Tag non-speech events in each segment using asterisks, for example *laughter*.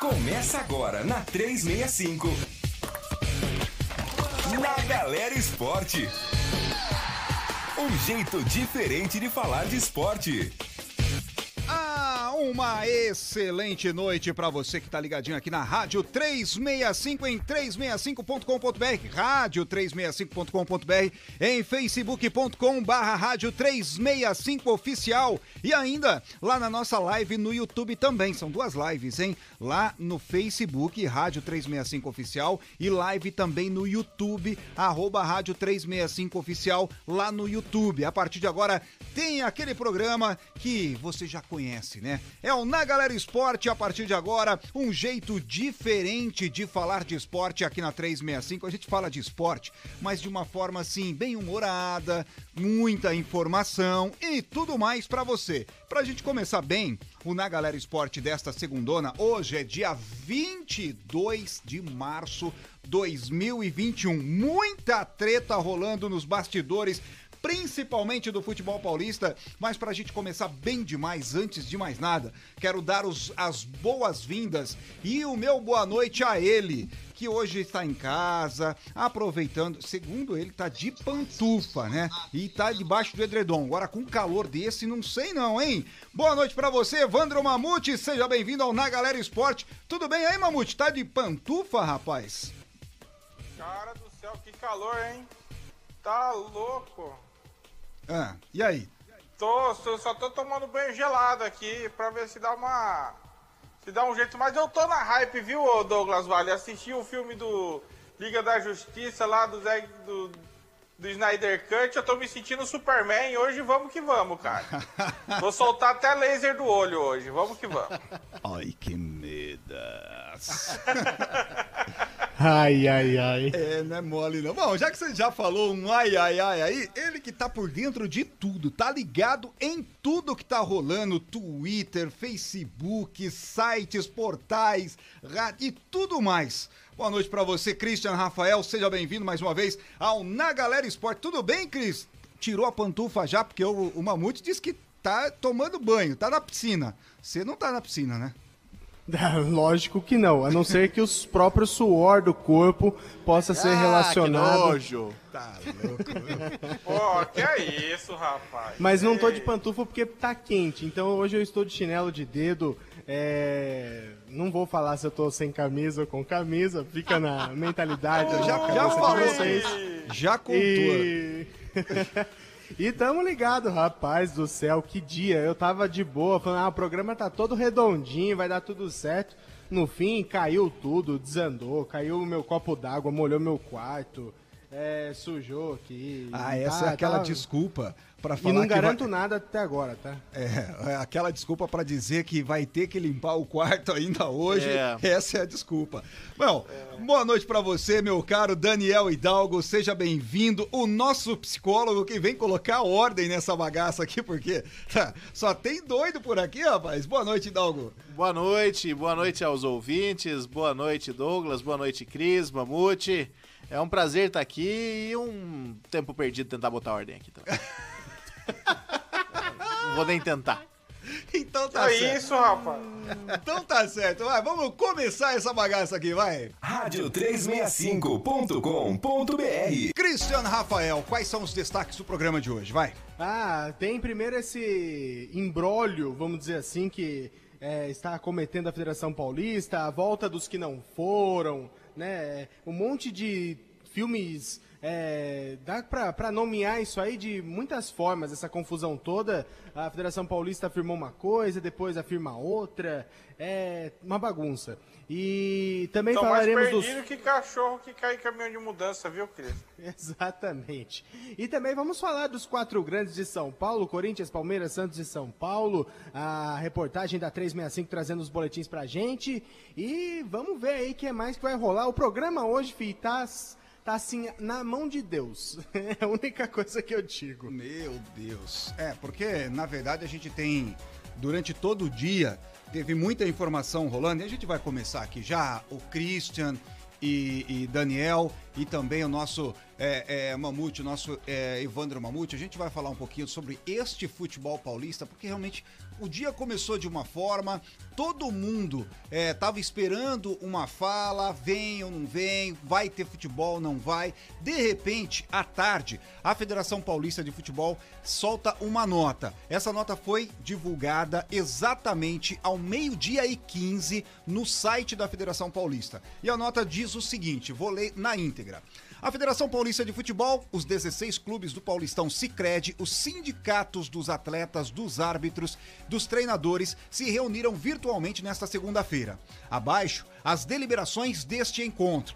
Começa agora na 365. Na Galera Esporte. Um jeito diferente de falar de esporte. Uma excelente noite para você que tá ligadinho aqui na Rádio 365 em 365.com.br, rádio 365.com.br, em facebook.com barra rádio 365 oficial e ainda lá na nossa live no YouTube também, são duas lives, hein? Lá no Facebook, rádio 365 oficial e live também no YouTube, arroba rádio 365 oficial lá no YouTube. A partir de agora tem aquele programa que você já conhece, né? É o Na Galera Esporte, a partir de agora, um jeito diferente de falar de esporte aqui na 365. A gente fala de esporte, mas de uma forma assim, bem humorada, muita informação e tudo mais para você. Pra gente começar bem, o Na Galera Esporte desta segundona, hoje é dia 22 de março 2021. Muita treta rolando nos bastidores principalmente do futebol paulista. Mas para a gente começar bem demais, antes de mais nada, quero dar os, as boas-vindas e o meu boa noite a ele, que hoje está em casa, aproveitando. Segundo ele, tá de pantufa, né? E tá debaixo do edredom. Agora com calor desse, não sei não, hein? Boa noite para você, Vandro Mamute. Seja bem-vindo ao Na Galera Esporte. Tudo bem aí, Mamute? Tá de pantufa, rapaz? Cara do céu, que calor, hein? Tá louco. Ah, e aí? Tô, só, só tô tomando banho gelado aqui pra ver se dá uma. Se dá um jeito. Mas eu tô na hype, viu, Douglas Vale? Assisti o filme do Liga da Justiça lá do Zé. Do, do Snyder Cut, eu tô me sentindo Superman. Hoje vamos que vamos, cara. *laughs* Vou soltar até laser do olho hoje. Vamos que vamos. Ai, que *laughs* Ai, ai, ai. É, não é mole não. Bom, já que você já falou um ai, ai, ai aí, ele que tá por dentro de tudo, tá ligado em tudo que tá rolando, Twitter, Facebook, sites, portais, rádio e tudo mais. Boa noite pra você, Christian Rafael, seja bem-vindo mais uma vez ao Na Galera Esporte. Tudo bem, Cris? Tirou a pantufa já, porque o, o Mamute disse que tá tomando banho, tá na piscina. Você não tá na piscina, né? *laughs* Lógico que não, a não ser que os próprios suor do corpo possa ser relacionado. Que nojo. Tá louco. Pô, que é isso, rapaz? Mas não tô de pantufa porque tá quente, então hoje eu estou de chinelo de dedo. É... Não vou falar se eu tô sem camisa ou com camisa, fica na *laughs* mentalidade. Já, na já de falou, vocês. já contou. E... *laughs* e tamo ligado, rapaz do céu, que dia. Eu tava de boa, falando, ah, o programa tá todo redondinho, vai dar tudo certo. No fim, caiu tudo, desandou, caiu o meu copo d'água, molhou meu quarto, é, sujou aqui. Ah, essa Tá- é aquela tá- desculpa pra E falar não que vai- garanto nada até agora, tá? É, é aquela desculpa pra dizer que vai ter que limpar o quarto ainda hoje. É. Essa é a desculpa. Bom, boa noite pra você, meu caro Daniel Hidalgo. Seja bem-vindo. O nosso psicólogo que vem colocar ordem nessa bagaça aqui, porque tá, só tem doido por aqui, rapaz. Boa noite, Hidalgo. Boa noite, boa noite aos ouvintes, boa noite Douglas, boa noite Cris, Mamute. É um prazer estar aqui e um tempo perdido tentar botar ordem aqui também. *laughs* Não vou nem tentar. Então tá É certo. isso, rapaz. Então tá certo. Vai, vamos começar essa bagaça aqui, vai. Rádio365.com.br Cristiano Rafael, quais são os destaques do programa de hoje? Vai. Ah, tem primeiro esse imbróglio, vamos dizer assim, que é, está cometendo a Federação Paulista, a volta dos que não foram, né? Um monte de filmes. É, dá pra, pra nomear isso aí de muitas formas, essa confusão toda. A Federação Paulista afirmou uma coisa, depois afirma outra. É uma bagunça. E também Tô mais falaremos dos. perdido que cachorro que cai em caminhão de mudança, viu, Cris? *laughs* Exatamente. E também vamos falar dos quatro grandes de São Paulo, Corinthians, Palmeiras, Santos e São Paulo. A reportagem da 365 trazendo os boletins pra gente. E vamos ver aí o que é mais que vai rolar. O programa hoje, fi, tá, assim, na mão de Deus. *laughs* É a única coisa que eu digo. Meu Deus. É, porque na verdade a gente tem, durante todo o dia, teve muita informação rolando e a gente vai começar aqui já. O Christian e, e Daniel e também o nosso é, é, Mamute, nosso é, Evandro Mamute, a gente vai falar um pouquinho sobre este futebol paulista, porque realmente o dia começou de uma forma, todo mundo estava é, esperando uma fala, vem ou não vem, vai ter futebol, não vai. De repente, à tarde, a Federação Paulista de Futebol solta uma nota. Essa nota foi divulgada exatamente ao meio-dia e 15 no site da Federação Paulista. E a nota diz o seguinte: vou ler na íntegra. A Federação Paulista de Futebol, os 16 clubes do Paulistão Sicredi, os sindicatos dos atletas, dos árbitros, dos treinadores se reuniram virtualmente nesta segunda-feira. Abaixo, as deliberações deste encontro.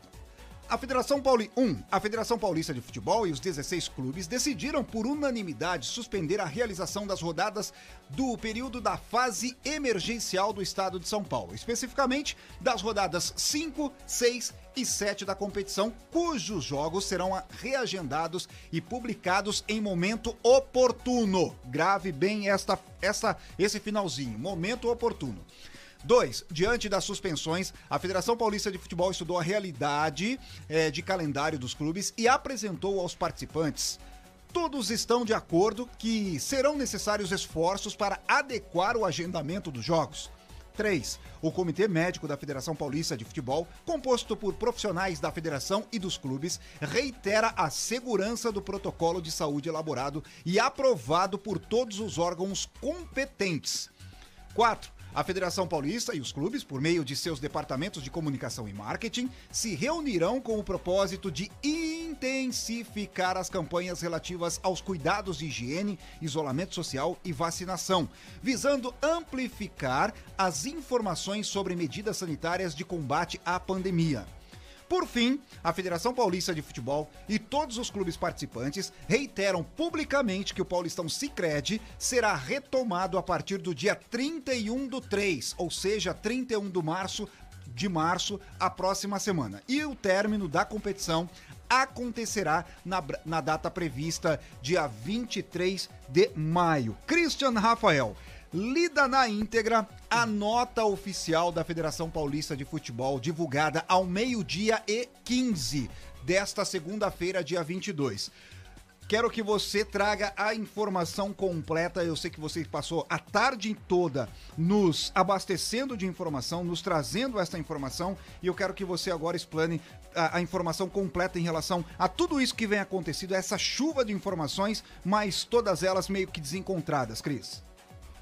A Federação Pauli... 1. Um, a Federação Paulista de Futebol e os 16 clubes decidiram por unanimidade suspender a realização das rodadas do período da fase emergencial do estado de São Paulo, especificamente das rodadas 5, 6 e 7 da competição, cujos jogos serão reagendados e publicados em momento oportuno. Grave bem esta, essa, esse finalzinho, momento oportuno. 2. Diante das suspensões, a Federação Paulista de Futebol estudou a realidade é, de calendário dos clubes e apresentou aos participantes. Todos estão de acordo que serão necessários esforços para adequar o agendamento dos jogos. 3. O Comitê Médico da Federação Paulista de Futebol, composto por profissionais da federação e dos clubes, reitera a segurança do protocolo de saúde elaborado e aprovado por todos os órgãos competentes. 4. A Federação Paulista e os clubes, por meio de seus departamentos de comunicação e marketing, se reunirão com o propósito de intensificar as campanhas relativas aos cuidados de higiene, isolamento social e vacinação, visando amplificar as informações sobre medidas sanitárias de combate à pandemia. Por fim, a Federação Paulista de Futebol e todos os clubes participantes reiteram publicamente que o Paulistão Sicredi será retomado a partir do dia 31 do 3, ou seja, 31 do março de março, a próxima semana. E o término da competição acontecerá na, na data prevista, dia 23 de maio. Christian Rafael, lida na íntegra a nota oficial da Federação Paulista de Futebol, divulgada ao meio-dia e 15 desta segunda-feira, dia 22. Quero que você traga a informação completa. Eu sei que você passou a tarde toda nos abastecendo de informação, nos trazendo essa informação, e eu quero que você agora explane a, a informação completa em relação a tudo isso que vem acontecendo, essa chuva de informações, mas todas elas meio que desencontradas, Cris.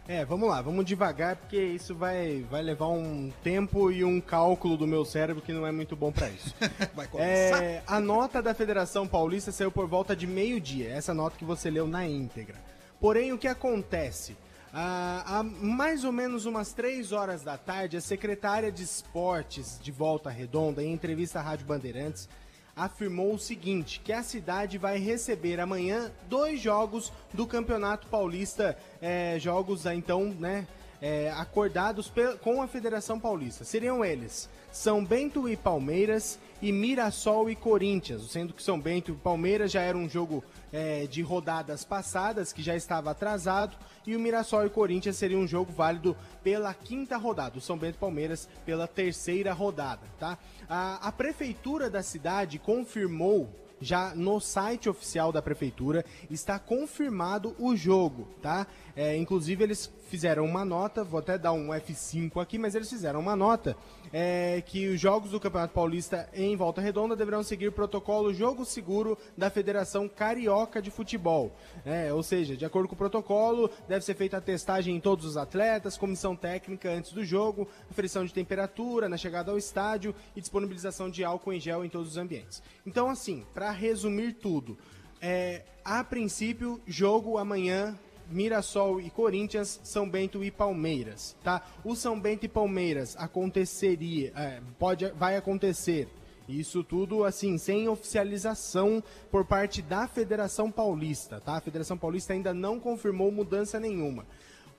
É, vamos lá, vamos devagar, porque isso vai, vai levar um tempo e um cálculo do meu cérebro que não é muito bom para isso. *laughs* vai começar. É, a nota da Federação Paulista saiu por volta de meio-dia, essa nota que você leu na íntegra. Porém, o que acontece? Ah, há mais ou menos umas três horas da tarde, a secretária de esportes de Volta Redonda, em entrevista à Rádio Bandeirantes, afirmou o seguinte: que a cidade vai receber amanhã dois jogos do Campeonato Paulista, é, jogos então, né, é, acordados com a Federação Paulista. Seriam eles São Bento e Palmeiras e Mirassol e Corinthians, sendo que São Bento e Palmeiras já era um jogo é, de rodadas passadas que já estava atrasado e o Mirassol e Corinthians seria um jogo válido pela quinta rodada, o São Bento Palmeiras pela terceira rodada, tá? A, a prefeitura da cidade confirmou já no site oficial da prefeitura está confirmado o jogo, tá? É, inclusive eles fizeram uma nota, vou até dar um F5 aqui, mas eles fizeram uma nota é, que os jogos do Campeonato Paulista em Volta Redonda deverão seguir o protocolo Jogo Seguro da Federação Carioca de Futebol. É, ou seja, de acordo com o protocolo, deve ser feita a testagem em todos os atletas, comissão técnica antes do jogo, aferição de temperatura na chegada ao estádio e disponibilização de álcool em gel em todos os ambientes. Então, assim, para resumir tudo, é, a princípio, jogo amanhã Mirassol e Corinthians, São Bento e Palmeiras, tá? O São Bento e Palmeiras aconteceria, é, pode, vai acontecer. Isso tudo assim, sem oficialização por parte da Federação Paulista, tá? A Federação Paulista ainda não confirmou mudança nenhuma.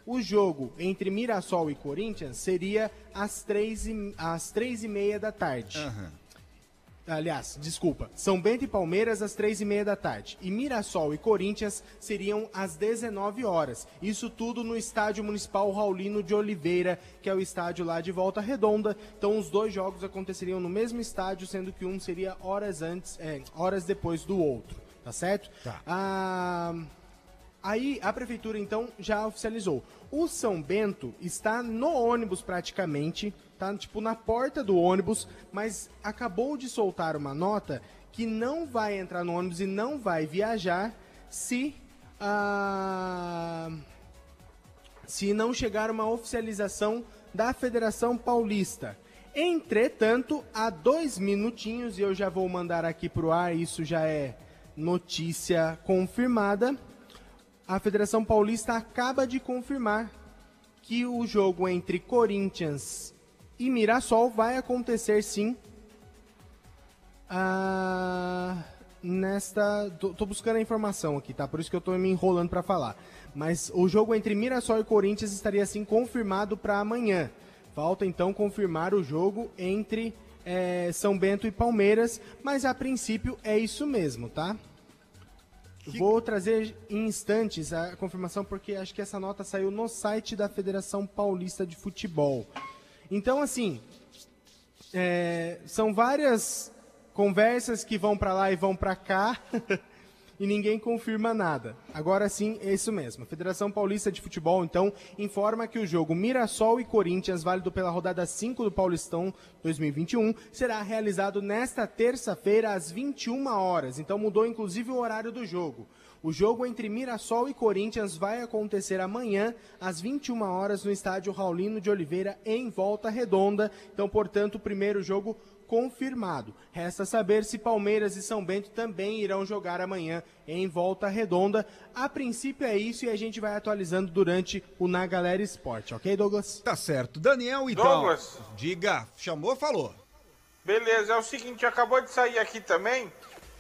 O jogo entre Mirassol e Corinthians seria às três e, às três e meia da tarde. Uhum. Aliás, desculpa. São Bento e Palmeiras às três e meia da tarde. E Mirassol e Corinthians seriam às 19 horas. Isso tudo no Estádio Municipal Raulino de Oliveira, que é o estádio lá de Volta Redonda. Então os dois jogos aconteceriam no mesmo estádio, sendo que um seria horas antes, é, horas depois do outro. Tá certo? Tá. Ah, aí a prefeitura então já oficializou. O São Bento está no ônibus praticamente tá tipo na porta do ônibus, mas acabou de soltar uma nota que não vai entrar no ônibus e não vai viajar se ah, se não chegar uma oficialização da Federação Paulista. Entretanto, há dois minutinhos, e eu já vou mandar aqui para o ar, isso já é notícia confirmada. A Federação Paulista acaba de confirmar que o jogo entre Corinthians e Mirassol vai acontecer sim. Ah, nesta. Tô, tô, buscando a informação aqui, tá? Por isso que eu tô me enrolando para falar. Mas o jogo entre Mirassol e Corinthians estaria assim confirmado para amanhã. Falta então confirmar o jogo entre é, São Bento e Palmeiras, mas a princípio é isso mesmo, tá? Que... Vou trazer em instantes a confirmação, porque acho que essa nota saiu no site da Federação Paulista de Futebol. Então, assim, é, são várias conversas que vão para lá e vão para cá *laughs* e ninguém confirma nada. Agora sim, é isso mesmo. A Federação Paulista de Futebol, então, informa que o jogo Mirassol e Corinthians, válido pela rodada 5 do Paulistão 2021, será realizado nesta terça-feira às 21 horas. Então mudou inclusive o horário do jogo. O jogo entre Mirassol e Corinthians vai acontecer amanhã, às 21 horas, no estádio Raulino de Oliveira, em Volta Redonda. Então, portanto, o primeiro jogo confirmado. Resta saber se Palmeiras e São Bento também irão jogar amanhã em Volta Redonda. A princípio é isso e a gente vai atualizando durante o Na Galera Esporte, ok, Douglas? Tá certo. Daniel, então. Douglas. Diga, chamou, falou. Beleza, é o seguinte, acabou de sair aqui também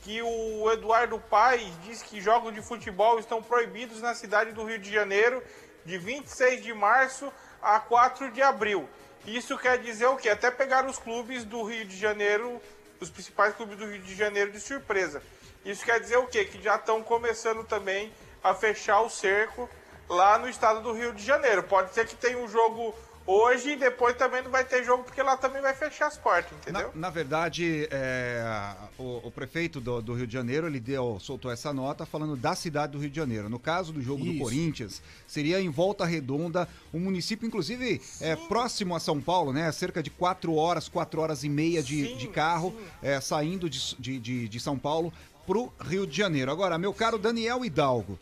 que o Eduardo Paes diz que jogos de futebol estão proibidos na cidade do Rio de Janeiro de 26 de março a 4 de abril. Isso quer dizer o quê? Até pegar os clubes do Rio de Janeiro, os principais clubes do Rio de Janeiro de surpresa. Isso quer dizer o quê? Que já estão começando também a fechar o cerco lá no estado do Rio de Janeiro. Pode ser que tenha um jogo Hoje e depois também não vai ter jogo porque lá também vai fechar as portas, entendeu? Na, na verdade, é, o, o, prefeito do, do, Rio de Janeiro ele deu, soltou essa nota falando da cidade do Rio de Janeiro. No caso do jogo Isso. do Corinthians, seria em Volta Redonda, um município, inclusive, é, próximo a São Paulo, né? Cerca de quatro horas, quatro horas e meia de, sim, de carro, é, saindo de, de, de, de São Paulo para o Rio de Janeiro. Agora, meu caro Daniel Hidalgo.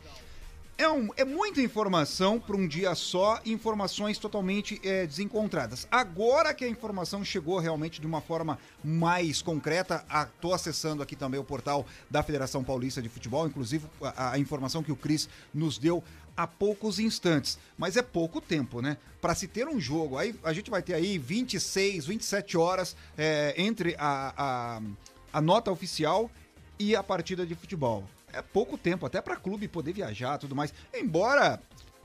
É, um, é muita informação para um dia só, informações totalmente é, desencontradas. Agora que a informação chegou realmente de uma forma mais concreta, estou acessando aqui também o portal da Federação Paulista de Futebol, inclusive a, a informação que o Cris nos deu há poucos instantes. Mas é pouco tempo, né? Para se ter um jogo, aí a gente vai ter aí 26, 27 horas é, entre a, a, a nota oficial e a partida de futebol é pouco tempo, até para clube poder viajar tudo mais. Embora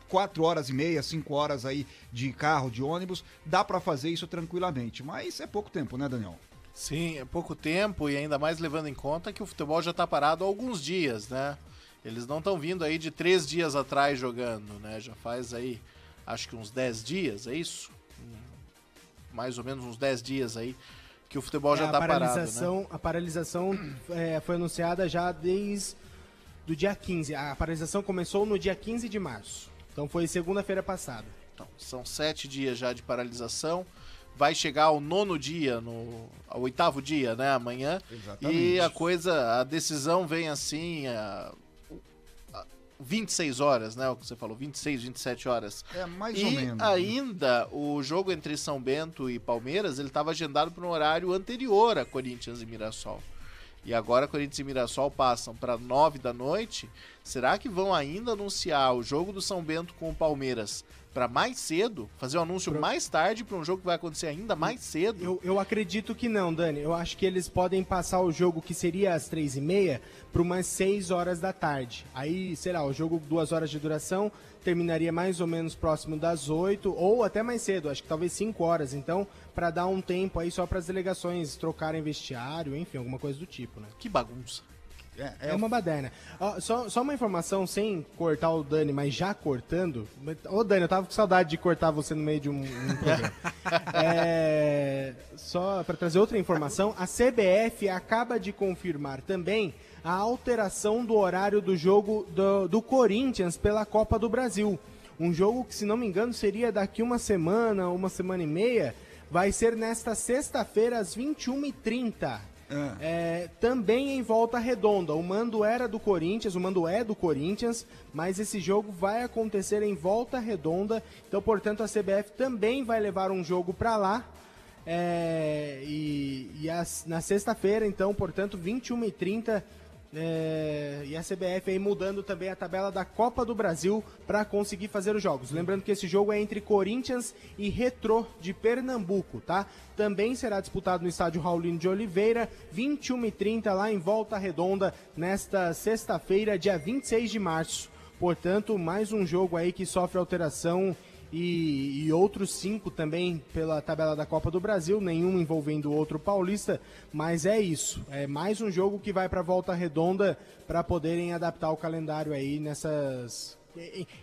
quatro horas e meia, cinco horas aí de carro, de ônibus, dá para fazer isso tranquilamente. Mas é pouco tempo, né, Daniel? Sim, é pouco tempo e ainda mais levando em conta que o futebol já está parado há alguns dias, né? Eles não estão vindo aí de três dias atrás jogando, né? Já faz aí, acho que uns dez dias, é isso? Mais ou menos uns dez dias aí que o futebol é, já está parado, né? A paralisação *clears throat* é, foi anunciada já desde do dia 15. A paralisação começou no dia 15 de março. Então foi segunda-feira passada. Então, são sete dias já de paralisação. Vai chegar ao nono dia, no ao oitavo dia, né? Amanhã. Exatamente. E a coisa, a decisão vem assim. A, a 26 horas, né? O que você falou, 26, 27 horas. É, mais e ou menos. E ainda o jogo entre São Bento e Palmeiras, ele estava agendado para um horário anterior a Corinthians e Mirassol. E agora Corinthians e Mirassol passam para 9 da noite, Será que vão ainda anunciar o jogo do São Bento com o Palmeiras para mais cedo? Fazer o um anúncio Pro... mais tarde para um jogo que vai acontecer ainda mais cedo? Eu, eu acredito que não, Dani. Eu acho que eles podem passar o jogo que seria às três e meia para umas 6 horas da tarde. Aí, sei lá, o jogo duas horas de duração terminaria mais ou menos próximo das 8 ou até mais cedo, acho que talvez 5 horas. Então, para dar um tempo aí só para as delegações trocarem vestiário, enfim, alguma coisa do tipo, né? Que bagunça. É, é, é uma baderna. só, só uma informação, sem cortar o Dani, mas já cortando. Ô, Dani, eu tava com saudade de cortar você no meio de um, um programa. *laughs* é, só para trazer outra informação, a CBF acaba de confirmar também a alteração do horário do jogo do, do Corinthians pela Copa do Brasil. Um jogo que, se não me engano, seria daqui uma semana, uma semana e meia. Vai ser nesta sexta-feira, às 21h30. É. É, também em volta redonda. O mando era do Corinthians, o mando é do Corinthians, mas esse jogo vai acontecer em volta redonda. Então, portanto, a CBF também vai levar um jogo para lá. É, e, e as, na sexta-feira, então, portanto, 21h30 é, e a CBF aí mudando também a tabela da Copa do Brasil para conseguir fazer os jogos. Lembrando que esse jogo é entre Corinthians e Retrô de Pernambuco, tá? Também será disputado no estádio Raulino de Oliveira, 21h30 lá em Volta Redonda, nesta sexta-feira, dia 26 de março. Portanto, mais um jogo aí que sofre alteração e, e, outros cinco também pela tabela da Copa do Brasil, nenhum envolvendo outro paulista, mas é isso. É mais um jogo que vai para volta redonda para poderem adaptar o calendário aí nessas.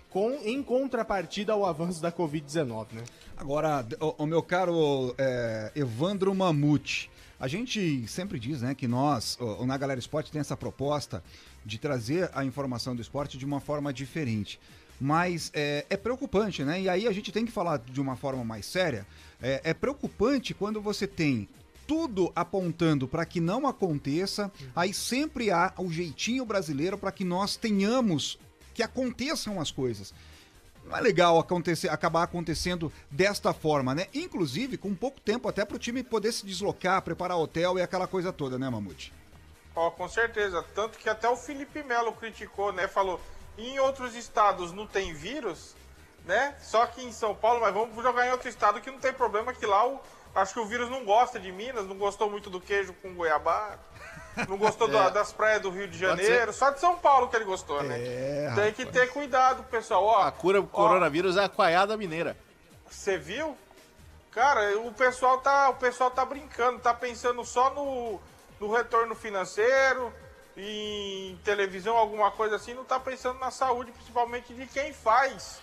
Com, em contrapartida ao avanço da Covid-19, né? Agora, o, o meu caro é, Evandro Mamute, a gente sempre diz né, que nós, o, na Galera Esporte, tem essa proposta de trazer a informação do esporte de uma forma diferente mas é, é, preocupante, né? E aí a gente tem que falar de uma forma mais séria. É, é preocupante quando você tem tudo apontando para que não aconteça, aí sempre há o jeitinho brasileiro para que nós tenhamos que aconteçam as coisas. Não é legal acontecer, acabar acontecendo desta forma, né? Inclusive com pouco tempo até para o time poder se deslocar, preparar hotel e aquela coisa toda, né, Mamute? Ó, oh, com certeza. Tanto que até o Felipe Melo criticou, né? Falou, em outros estados não tem vírus, né? Só que em São Paulo, mas vamos jogar em outro estado que não tem problema, que lá o, acho que o vírus não gosta de Minas, não gostou muito do queijo com goiabá. Não gostou *laughs* é. das praias do Rio de Janeiro, só de São Paulo que ele gostou, né? É, tem que ter cuidado, pessoal. Ó, a cura do coronavírus é a coiada mineira. Você viu? Cara, o pessoal tá, o pessoal tá brincando, tá pensando só no, no retorno financeiro, em televisão, alguma coisa assim, não está pensando na saúde, principalmente de quem faz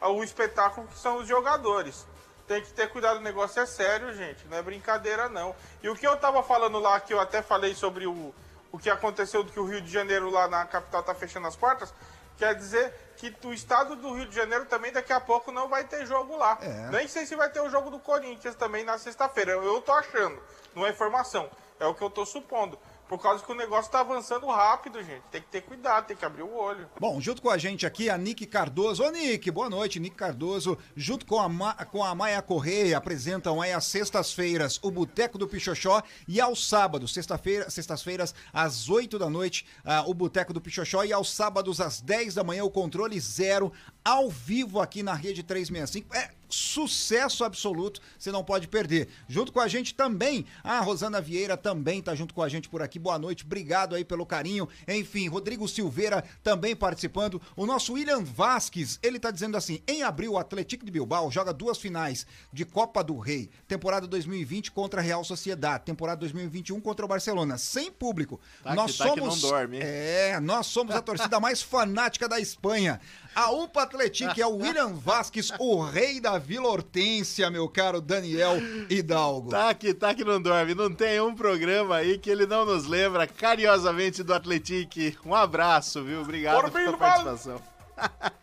o espetáculo, que são os jogadores. Tem que ter cuidado, o negócio é sério, gente, não é brincadeira não. E o que eu estava falando lá, que eu até falei sobre o, o que aconteceu, que o Rio de Janeiro lá na capital está fechando as portas, quer dizer que o estado do Rio de Janeiro também daqui a pouco não vai ter jogo lá. É. Nem sei se vai ter o jogo do Corinthians também na sexta-feira. Eu tô achando, não é informação, é o que eu tô supondo. Por causa que o negócio tá avançando rápido, gente. Tem que ter cuidado, tem que abrir o olho. Bom, junto com a gente aqui, a Nick Cardoso. Ô, Nick, boa noite, Nick Cardoso. Junto com a, Ma com a Maia Correia, apresentam aí às sextas-feiras o Boteco do Pichoxó e aos sábados, sexta-feira, sextas-feiras, às oito da noite, uh, o Boteco do Pichoxó e aos sábados, às dez da manhã, o Controle Zero, ao vivo aqui na Rede 365. É sucesso absoluto, você não pode perder. Junto com a gente também, a Rosana Vieira também tá junto com a gente por aqui. Boa noite, obrigado aí pelo carinho. Enfim, Rodrigo Silveira também participando. O nosso William Vasques, ele tá dizendo assim: em abril, o Atlético de Bilbao joga duas finais de Copa do Rei, temporada 2020 contra a Real Sociedade, temporada 2021 contra o Barcelona, sem público. Tá nós tá somos. É, nós somos a torcida mais fanática da Espanha. A UPA Atlético é o William Vasques, o rei da Vila Hortência, meu caro Daniel Hidalgo. Tá que, tá que não dorme. Não tem um programa aí que ele não nos lembra carinhosamente do Atlético. Um abraço, viu? Obrigado pela participação.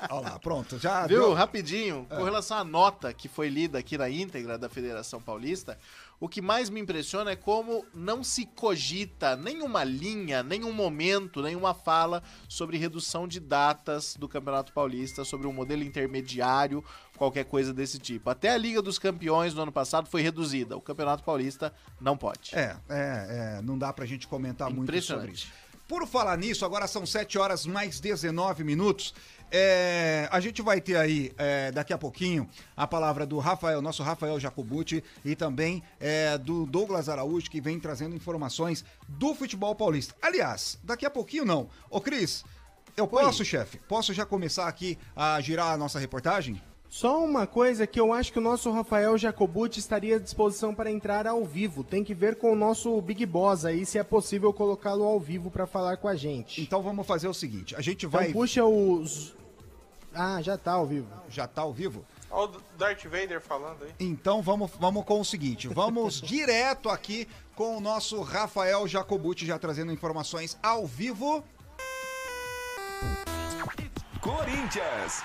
Olha lá, pronto, já Viu, deu... rapidinho, com relação à nota que foi lida aqui na íntegra da Federação Paulista, o que mais me impressiona é como não se cogita nenhuma linha, nenhum momento, nenhuma fala sobre redução de datas do Campeonato Paulista, sobre um modelo intermediário, qualquer coisa desse tipo. Até a Liga dos Campeões do ano passado foi reduzida. O Campeonato Paulista não pode. É, é, é não dá pra gente comentar muito sobre isso. Por falar nisso, agora são 7 horas mais 19 minutos. É, a gente vai ter aí, é, daqui a pouquinho, a palavra do Rafael, nosso Rafael Jacobucci, e também é, do Douglas Araújo, que vem trazendo informações do futebol paulista. Aliás, daqui a pouquinho não. Ô, Cris, eu posso, chefe? Posso já começar aqui a girar a nossa reportagem? Só uma coisa que eu acho que o nosso Rafael Jacobucci estaria à disposição para entrar ao vivo. Tem que ver com o nosso Big Boss aí se é possível colocá-lo ao vivo para falar com a gente. Então vamos fazer o seguinte, a gente Então vai... puxa os Ah, já tá ao vivo. Já tá ao vivo? Olha o Darth Vader falando aí. Então vamos, vamos com o seguinte, vamos *laughs* direto aqui com o nosso Rafael Jacobucci já trazendo informações ao vivo. Corinthians.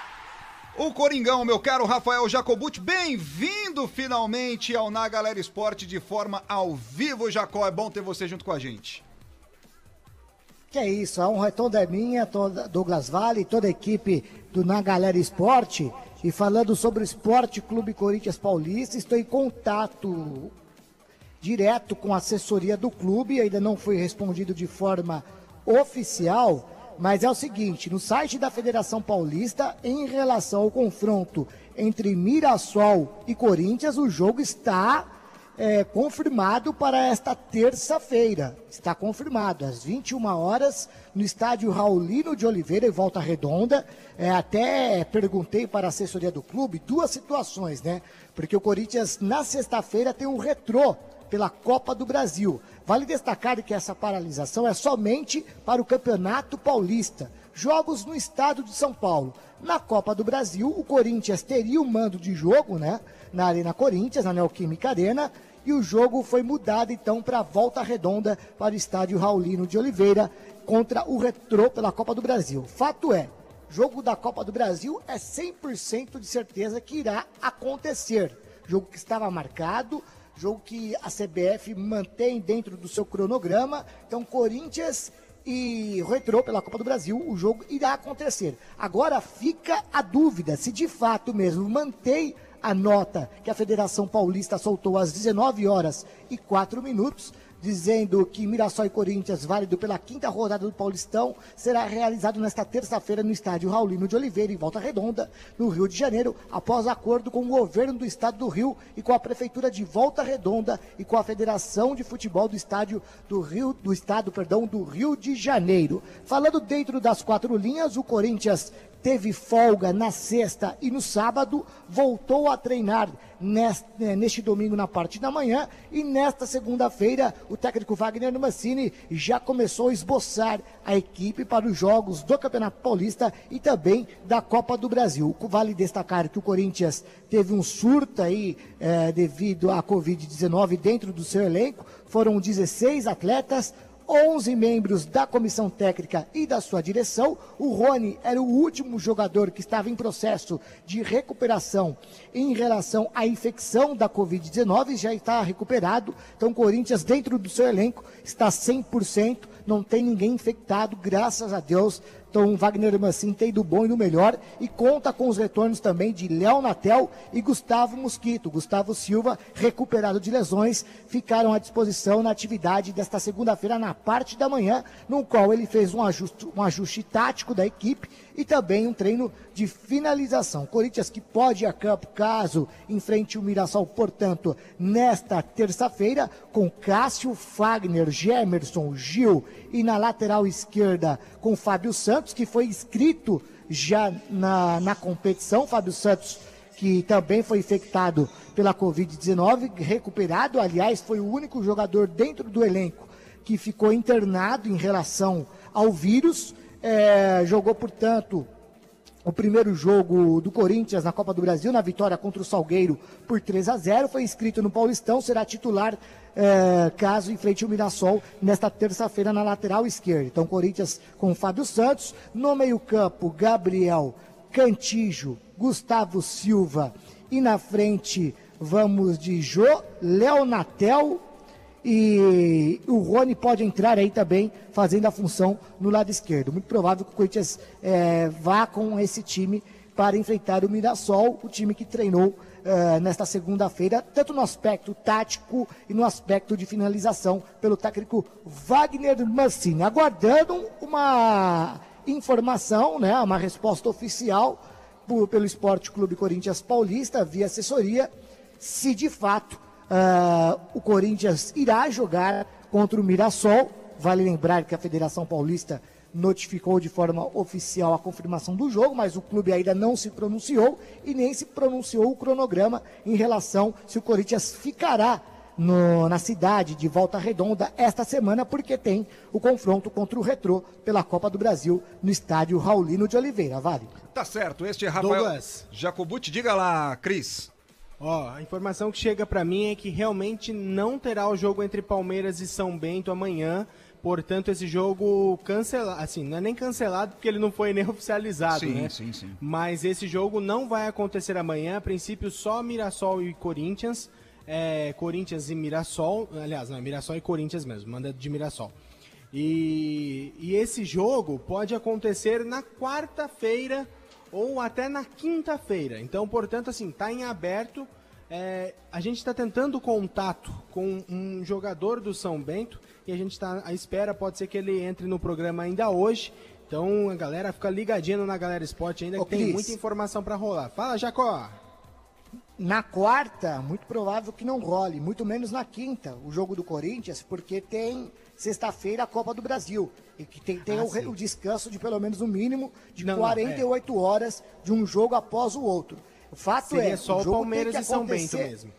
O Coringão, meu caro Rafael Jacobucci, bem-vindo finalmente ao Na Galera Esporte de forma ao vivo, Jacó. É bom ter você junto com a gente. Que é isso, a honra é toda minha, toda Douglas Vale, toda a equipe do Na Galera Esporte. E falando sobre o Esporte Clube Corinthians Paulista, estou em contato direto com a assessoria do clube, ainda não foi respondido de forma oficial, mas é o seguinte, no site da Federação Paulista, em relação ao confronto entre Mirassol e Corinthians, o jogo está é, confirmado para esta terça-feira. Está confirmado, às 21 horas, no estádio Raulino de Oliveira, em Volta Redonda. É, até perguntei para a assessoria do clube duas situações, né? Porque o Corinthians, na sexta-feira, tem um retrô pela Copa do Brasil. Vale destacar que essa paralisação é somente para o Campeonato Paulista. Jogos no estado de São Paulo. Na Copa do Brasil, o Corinthians teria o mando de jogo, né? Na Arena Corinthians, na Neoquímica Arena, e o jogo foi mudado então para volta redonda para o estádio Raulino de Oliveira contra o Retrô pela Copa do Brasil. Fato é, jogo da Copa do Brasil é 100% de certeza que irá acontecer. Jogo que estava marcado, jogo que a CBF mantém dentro do seu cronograma. Então, Corinthians e Retrô pela Copa do Brasil, o jogo irá acontecer. Agora fica a dúvida se de fato mesmo mantém a nota que a Federação Paulista soltou às 19 horas e 4 minutos, dizendo que Mirassol e Corinthians, válido pela quinta rodada do Paulistão, será realizado nesta terça-feira no estádio Raulino de Oliveira, em Volta Redonda, no Rio de Janeiro, após acordo com o governo do estado do Rio e com a prefeitura de Volta Redonda e com a Federação de Futebol do estádio do Rio, do estado, perdão, do Rio de Janeiro. Falando dentro das quatro linhas, o Corinthians teve folga na sexta e no sábado, voltou a treinar neste, neste, domingo na parte da manhã e nesta segunda-feira o técnico Wagner Mancini já começou a esboçar a equipe para os jogos do Campeonato Paulista e também da Copa do Brasil. Vale destacar que o Corinthians teve um surto aí é, devido à Covid-19 dentro do seu elenco, foram 16 atletas, 11 membros da comissão técnica e da sua direção. O Rony era o último jogador que estava em processo de recuperação em relação à infecção da Covid-19, já está recuperado. Então, o Corinthians, dentro do seu elenco, está 100%, não tem ninguém infectado, graças a Deus. Então, Wagner Mancini tem do bom e do melhor e conta com os retornos também de Léo Natel e Gustavo Mosquito. Gustavo Silva, recuperado de lesões, ficaram à disposição na atividade desta segunda-feira, na parte da manhã, no qual ele fez um ajuste, um ajuste tático da equipe e também um treino de finalização. Corinthians que pode ir a campo caso enfrente o Mirassol, portanto, nesta terça-feira, com Cássio, Fagner, Gemerson, Gil e na lateral esquerda com Fábio Santos, que foi inscrito já na, na competição. Fábio Santos, que também foi infectado pela Covid-19, recuperado, aliás, foi o único jogador dentro do elenco que ficou internado em relação ao vírus. É, jogou, portanto, o primeiro jogo do Corinthians na Copa do Brasil, na vitória contra o Salgueiro por 3 a 0 Foi inscrito no Paulistão, será titular é, caso enfrente o Mirassol nesta terça-feira na lateral esquerda. Então, Corinthians com Fábio Santos, no meio-campo, Gabriel, Cantijo, Gustavo Silva e na frente vamos de Jô, Leonatel e o Rony pode entrar aí também fazendo a função no lado esquerdo. Muito provável que o Corinthians é, vá com esse time para enfrentar o Mirassol, o time que treinou eh, nesta segunda-feira, tanto no aspecto tático e no aspecto de finalização pelo técnico Wagner Mancini. Aguardando uma informação, né, uma resposta oficial por- pelo Esporte Clube Corinthians Paulista, via assessoria, se de fato ah, o Corinthians irá jogar contra o Mirassol. Vale lembrar que a Federação Paulista notificou de forma oficial a confirmação do jogo, mas o clube ainda não se pronunciou e nem se pronunciou o cronograma em relação se o Corinthians ficará no- na cidade de Volta Redonda esta semana, porque tem o confronto contra o Retrô pela Copa do Brasil no estádio Raulino de Oliveira. Vale. Tá certo, este é Rafael Douglas. Jacobuti. Diga lá, Cris. Ó, a informação que chega pra mim é que realmente não terá o jogo entre Palmeiras e São Bento amanhã. Portanto, esse jogo cancelado, assim, não é nem cancelado porque ele não foi nem *laughs* oficializado, Sim, né? sim, sim. Mas esse jogo não vai acontecer amanhã. A princípio, só Mirassol e Corinthians. É, Corinthians e Mirassol. Aliás, não, é Mirassol e Corinthians mesmo. Manda de Mirassol. E, e esse jogo pode acontecer na quarta-feira ou até na quinta-feira. Então, portanto, assim, tá em aberto. É, a gente está tentando contato com um jogador do São Bento e a gente está à espera. Pode ser que ele entre no programa ainda hoje. Então, a galera fica ligadinha na Galera Esporte ainda, Ô, que tem Cris. muita informação para rolar. Fala, Jacó! Na quarta, muito provável que não role, muito menos na quinta, o jogo do Corinthians, porque tem sexta-feira a Copa do Brasil. E que tem, tem Ah, o, o descanso de pelo menos um mínimo de Não, não, 48 horas de um jogo após o outro. O fato Seria é, só o jogo Palmeiras e São Bento mesmo.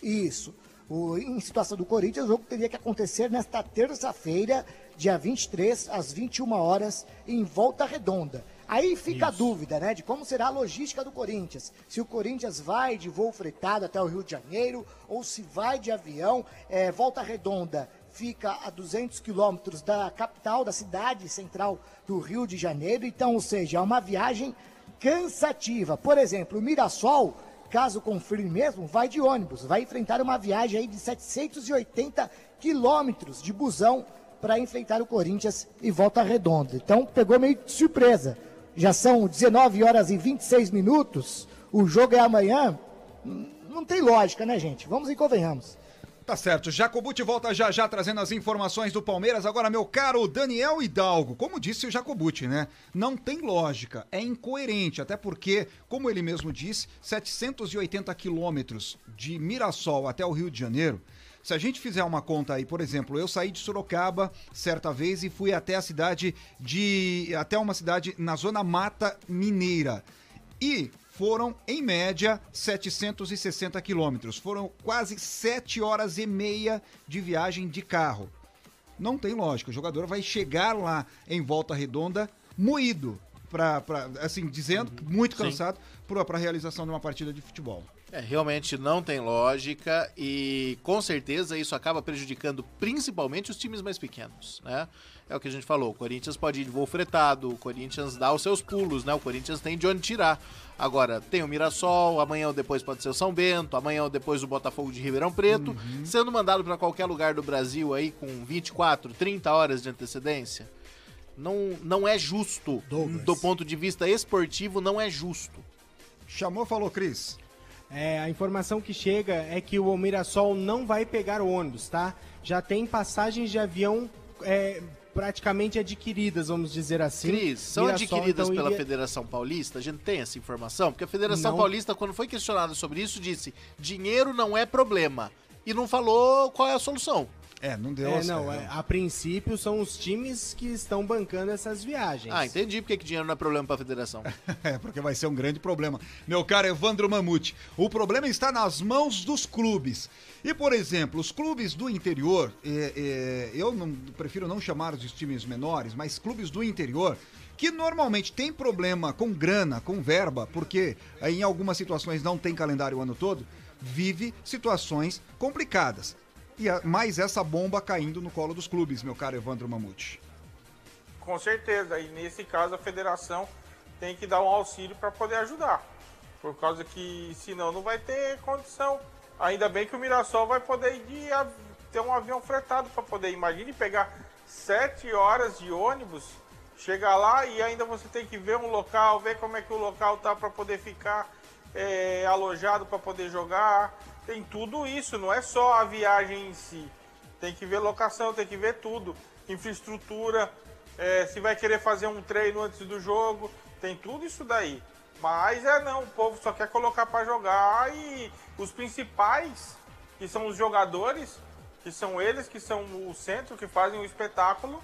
Isso. O- em situação do Corinthians, o jogo teria que acontecer nesta terça-feira, dia 23, às 21 horas, em Volta Redonda. Aí fica a dúvida, né, de como será a logística do Corinthians. Se o Corinthians vai de voo fretado até o Rio de Janeiro, ou se vai de avião. É, Volta Redonda fica a 200 quilômetros da capital, da cidade central do Rio de Janeiro. Então, ou seja, é uma viagem cansativa. Por exemplo, o Mirassol caso confirme mesmo, vai de ônibus, vai enfrentar uma viagem aí de 780 quilômetros de busão para enfrentar o Corinthians e volta redonda. Então pegou meio de surpresa. Já são 19 horas e 26 minutos, o jogo é amanhã. Não tem lógica, né, gente? Vamos e convenhamos. Tá certo, Jacobuti volta já já trazendo as informações do Palmeiras. Agora, meu caro Daniel Hidalgo, como disse o Jacobuti, né? Não tem lógica, é incoerente, até porque, como ele mesmo disse, 780 quilômetros de Mirassol até o Rio de Janeiro. Se a gente fizer uma conta aí, por exemplo, eu saí de Sorocaba certa vez e fui até a cidade de. até uma cidade na zona Mata Mineira. E foram, em média, 760 quilômetros. Foram quase 7 horas e meia de viagem de carro. Não tem lógica. O jogador vai chegar lá em volta redonda moído. Pra, pra, assim, dizendo, muito Sim. cansado, para a realização de uma partida de futebol. É, realmente não tem lógica e com certeza isso acaba prejudicando principalmente os times mais pequenos, né? É o que a gente falou, o Corinthians pode ir de voo fretado, o Corinthians dá os seus pulos, né? O Corinthians tem de onde tirar. Agora, tem o Mirassol, amanhã ou depois pode ser o São Bento, amanhã ou depois o Botafogo de Ribeirão Preto, sendo mandado para qualquer lugar do Brasil aí com 24, 30 horas de antecedência. Não, não é justo. Douglas. Do ponto de vista esportivo, não é justo. Chamou, falou, Cris. É, a informação que chega é que o Mirassol não vai pegar o ônibus, tá? Já tem passagens de avião é, praticamente adquiridas, vamos dizer assim. Cris, são Mirassol, adquiridas então, pela iria- Federação Paulista? A gente tem essa informação? Porque a Federação Não. Paulista, quando foi questionada sobre isso, disse: dinheiro não é problema. E não falou qual é a solução. É, não deu É, certo. não, é, a princípio são os times que estão bancando essas viagens. Ah, entendi porque que dinheiro não é problema pra federação. *laughs* É, porque vai ser um grande problema. Meu caro Evandro Mamute, o problema está nas mãos dos clubes. E, por exemplo, os clubes do interior, é, é, eu não, prefiro não chamar os times menores, mas clubes do interior, que normalmente tem problema com grana, com verba, porque eh, em algumas situações não tem calendário o ano todo, vive situações complicadas. E a- mais essa bomba caindo no colo dos clubes, meu caro Evandro Mamute. Com certeza. E nesse caso a federação tem que dar um auxílio para poder ajudar. Por causa que senão não vai ter condição. Ainda bem que o Mirassol vai poder ir ter um avião fretado para poder. Imagine pegar sete horas de ônibus, chegar lá e ainda você tem que ver um local, ver como é que o local tá para poder ficar. é, alojado para poder jogar. Tem tudo isso, não é só a viagem em si. Tem que ver locação, tem que ver tudo. Infraestrutura, é, se vai querer fazer um treino antes do jogo, tem tudo isso daí. Mas é não, o povo só quer colocar para jogar e os principais, que são os jogadores, que são eles que são o centro, que fazem o espetáculo,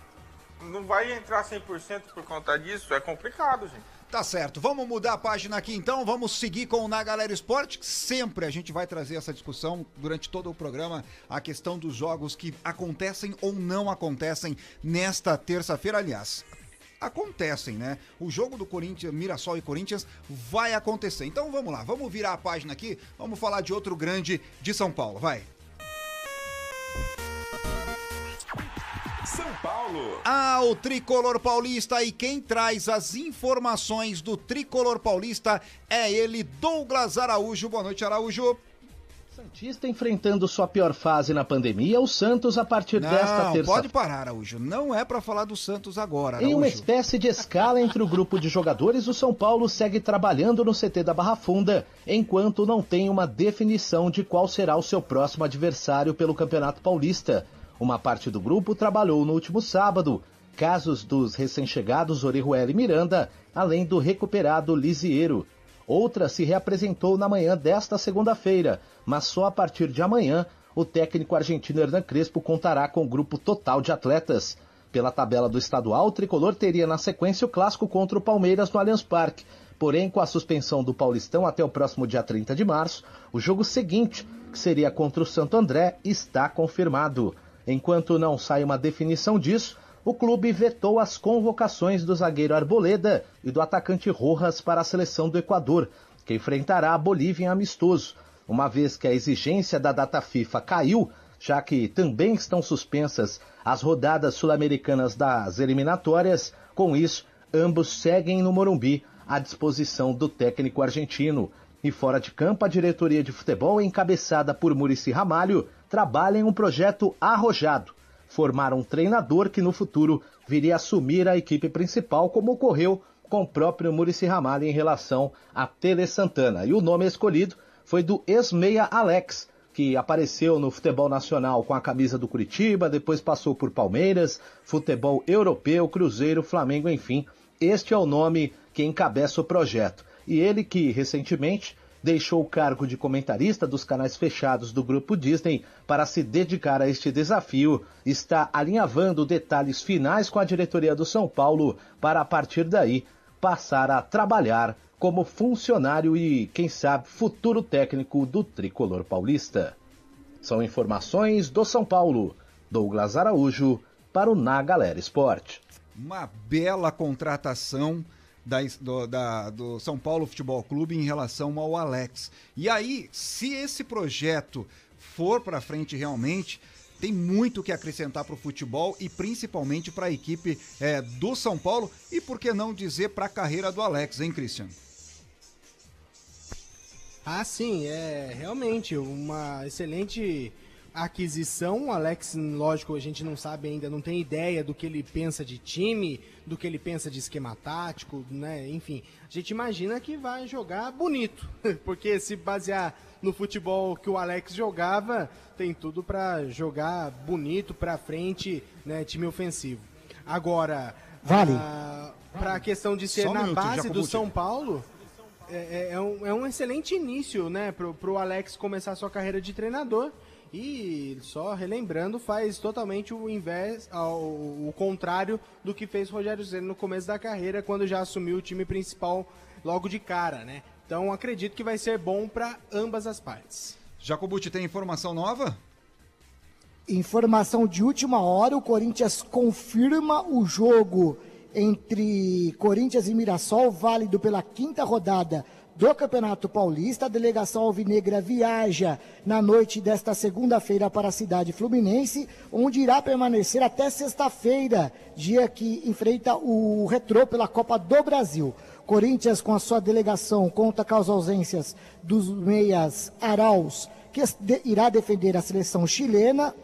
não vai entrar 100% por conta disso, é complicado, gente. Tá certo, vamos mudar a página aqui então, vamos seguir com o Na Galera Esporte, sempre a gente vai trazer essa discussão durante todo o programa, a questão dos jogos que acontecem ou não acontecem nesta terça-feira, aliás, acontecem, né? O jogo do Corinthians, Mirassol e Corinthians vai acontecer. Então vamos lá, vamos virar a página aqui, vamos falar de outro grande de São Paulo, vai. Paulo. Ah, o Tricolor Paulista e quem traz as informações do Tricolor Paulista é ele, Douglas Araújo. Boa noite, Araújo. Santista enfrentando sua pior fase na pandemia, o Santos a partir Não, desta terça pode parar, Araújo. Não é pra falar do Santos agora, Araújo. Em uma espécie de escala entre o grupo de jogadores, o São Paulo segue trabalhando no CT da Barra Funda, enquanto não tem uma definição de qual será o seu próximo adversário pelo Campeonato Paulista. Uma parte do grupo trabalhou no último sábado, casos dos recém-chegados Orihuela e Miranda, além do recuperado Lisieiro. Outra se reapresentou na manhã desta segunda-feira, mas só a partir de amanhã o técnico argentino Hernan Crespo contará com o grupo total de atletas. Pela tabela do estadual, o tricolor teria na sequência o clássico contra o Palmeiras no Allianz Parque. Porém, com a suspensão do Paulistão até o próximo dia 30 de março, o jogo seguinte, que seria contra o Santo André, está confirmado. Enquanto não sai uma definição disso, o clube vetou as convocações do zagueiro Arboleda e do atacante Rojas para a seleção do Equador, que enfrentará a Bolívia em amistoso, uma vez que a exigência da data FIFA caiu, já que também estão suspensas as rodadas sul-americanas das eliminatórias. Com isso, ambos seguem no Morumbi à disposição do técnico argentino. E fora de campo, a diretoria de futebol, encabeçada por Murici Ramalho, trabalha em um projeto arrojado. Formar um treinador que no futuro viria assumir a equipe principal, como ocorreu com o próprio Murici Ramalho em relação a Tele Santana. E o nome escolhido foi do ex-meia Alex, que apareceu no futebol nacional com a camisa do Curitiba, depois passou por Palmeiras, futebol europeu, Cruzeiro, Flamengo, enfim. Este é o nome que encabeça o projeto. E ele que recentemente deixou o cargo de comentarista dos canais fechados do grupo Disney para se dedicar a este desafio, está alinhavando detalhes finais com a diretoria do São Paulo para a partir daí passar a trabalhar como funcionário e, quem sabe, futuro técnico do tricolor paulista. São informações do São Paulo. Douglas Araújo para o Na Galera Esporte. Uma bela contratação da, do, da, do São Paulo Futebol Clube em relação ao Alex. E aí, se esse projeto for para frente realmente, tem muito que acrescentar para o futebol e principalmente para a equipe é, do São Paulo e por que não dizer para a carreira do Alex, hein, Christian? Ah, sim, é realmente uma excelente aquisição. O Alex, lógico, a gente não sabe ainda, não tem ideia do que ele pensa de time, do que ele pensa de esquema tático, né? Enfim, a gente imagina que vai jogar bonito, *laughs* porque se basear no futebol que o Alex jogava, tem tudo para jogar bonito, para frente, né? Time ofensivo. Agora, vale. para a questão de ser na minuto, base do. São Paulo. É, é- é um, é um excelente início, né, pro, pro Alex começar sua carreira de treinador. E só relembrando, faz totalmente o invés, ao, o contrário do que fez Rogério Ceni no começo da carreira, quando já assumiu o time principal logo de cara, né? Então acredito que vai ser bom para ambas as partes. Jacobucci tem informação nova? Informação de última hora: o Corinthians confirma o jogo entre Corinthians e Mirassol, válido pela quinta rodada do Campeonato Paulista. A delegação alvinegra viaja na noite desta segunda-feira para a cidade fluminense, onde irá permanecer até sexta-feira, dia que enfrenta o Retrô pela Copa do Brasil. Corinthians, com a sua delegação, conta com as ausências dos meias Arauz, que irá defender a seleção chilena,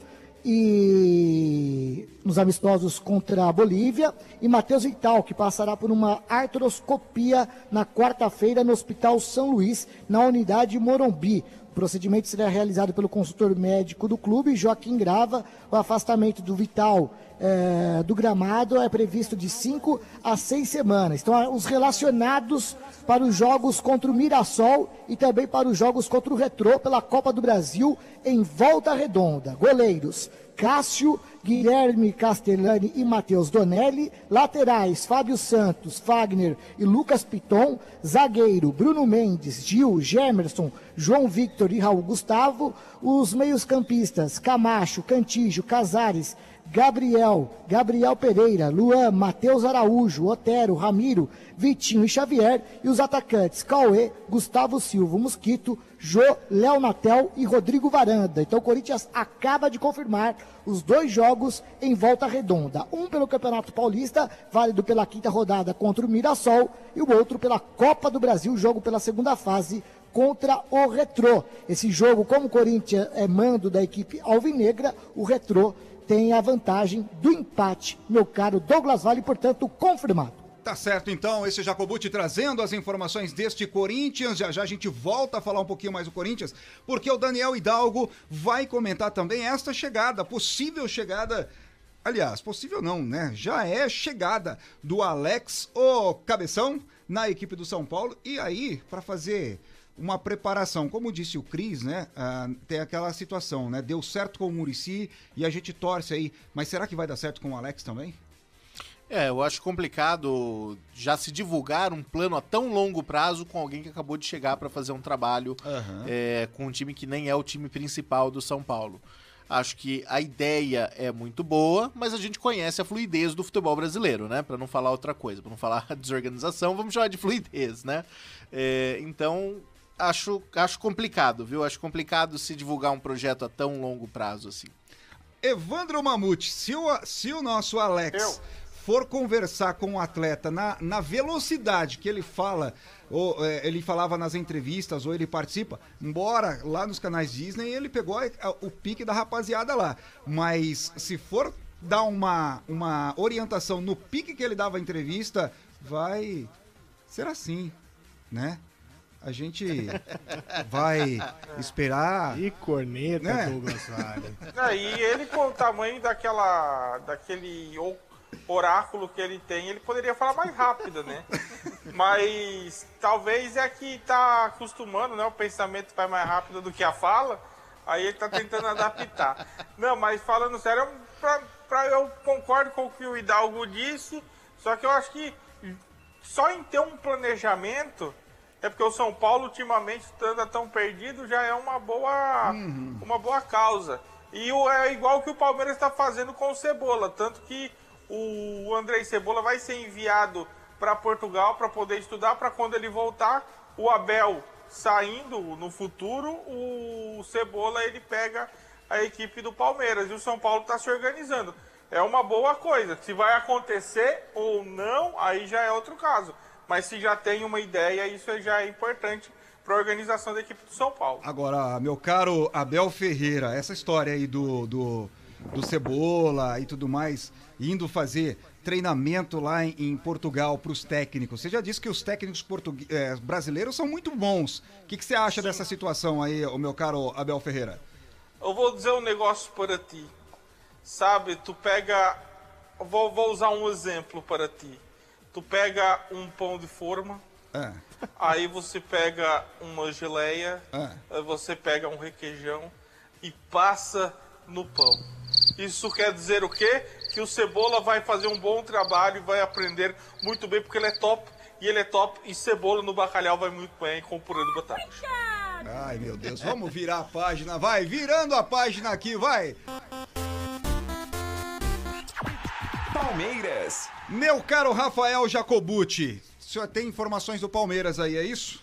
e nos amistosos contra a Bolívia, e Matheus Vital, que passará por uma artroscopia na quarta-feira no Hospital São Luís, na unidade Morumbi. O procedimento será realizado pelo consultor médico do clube, Joaquim Grava. O afastamento do Vital eh, do gramado é previsto de cinco a seis semanas. Então, os relacionados para os jogos contra o Mirassol e também para os jogos contra o Retrô pela Copa do Brasil em Volta Redonda. Goleiros Cássio, Guilherme Castellani e Matheus Donelli. Laterais, Fábio Santos, Fagner e Lucas Piton. Zagueiro, Bruno Mendes, Gil, Gemerson, João Victor e Raul Gustavo. Os meios-campistas, Camacho, Cantígio, Casares, Gabriel, Gabriel Pereira, Luan, Matheus Araújo, Otero, Ramiro, Vitinho e Xavier. E os atacantes, Cauê, Gustavo Silva, Mosquito, Jô, Léo Natel e Rodrigo Varanda. Então o Corinthians acaba de confirmar os dois jogos em volta redonda. Um pelo Campeonato Paulista, válido pela quinta rodada contra o Mirassol, e o outro pela Copa do Brasil, jogo pela segunda fase contra o Retrô. Esse jogo, como o Corinthians é mando da equipe alvinegra, o Retrô tem a vantagem do empate, meu caro Douglas Vale, portanto, confirmado. Tá certo, então, esse Jacobuti trazendo as informações deste Corinthians. Já já a gente volta a falar um pouquinho mais do Corinthians, porque o Daniel Hidalgo vai comentar também esta chegada, possível chegada. Aliás, possível não, né? Já é chegada do Alex, o cabeção, na equipe do São Paulo. E aí, para fazer uma preparação. Como disse o Cris, né? Ah, tem aquela situação, né? Deu certo com o Murici e a gente torce aí. Mas será que vai dar certo com o Alex também? É, eu acho complicado já se divulgar um plano a tão longo prazo com alguém que acabou de chegar para fazer um trabalho Aham. é, com um time que nem é o time principal do São Paulo. Acho que a ideia é muito boa, mas a gente conhece a fluidez do futebol brasileiro, né? Para não falar outra coisa, para não falar *laughs* desorganização, vamos chamar de fluidez, né? É, então, acho, acho complicado, viu? Acho complicado se divulgar um projeto a tão longo prazo assim. Evandro Mamute, se o, se o nosso Alex Eu. for conversar com o atleta na, na velocidade que ele fala, ou é, ele falava nas entrevistas, ou ele participa, embora lá nos canais Disney ele pegou a- a- o pique da rapaziada lá. Mas se for dar uma, uma orientação no pique que ele dava a entrevista, vai ser assim, né? A gente vai esperar. E corneta, Né? Douglas Vale. É, e ele com o tamanho daquela. daquele oráculo que ele tem, ele poderia falar mais rápido, né? Mas talvez é que tá acostumando, né? O pensamento vai mais rápido do que a fala, aí ele tá tentando adaptar. Não, mas falando sério, pra, pra- eu concordo com o que o Hidalgo disse, só que eu acho que só em ter um planejamento é porque o São Paulo ultimamente anda tão perdido já é uma boa uma boa causa e o, é igual que o Palmeiras está fazendo com o Cebola tanto que o Andrei Cebola vai ser enviado para Portugal para poder estudar para quando ele voltar o Abel saindo no futuro o Cebola ele pega a equipe do Palmeiras e o São Paulo está se organizando é uma boa coisa. Se vai acontecer ou não, aí já é outro caso. Mas se já tem uma ideia, isso já é importante para a organização da equipe do São Paulo. Agora, meu caro Abel Ferreira, essa história aí do, do, do Cebola e tudo mais, indo fazer treinamento lá em, em Portugal para os técnicos. Você já disse que os técnicos eh, brasileiros são muito bons. O que, que você acha dessa situação aí, o meu caro Abel Ferreira? Eu vou dizer um negócio para ti. Sabe, tu pega. Vou, vou usar um exemplo para ti. Tu pega um pão de forma, É, aí você pega uma geleia, aí você pega um requeijão e passa no pão. Isso quer dizer o quê? Que o Cebola vai fazer um bom trabalho e vai aprender muito bem, porque ele é top, e ele é top, e cebola no bacalhau vai muito bem com purê de batata. Ai, meu Deus, vamos virar a página, vai, virando a página aqui, vai. Palmeiras. Meu caro Rafael Jacobucci, o senhor tem informações do Palmeiras aí, é isso?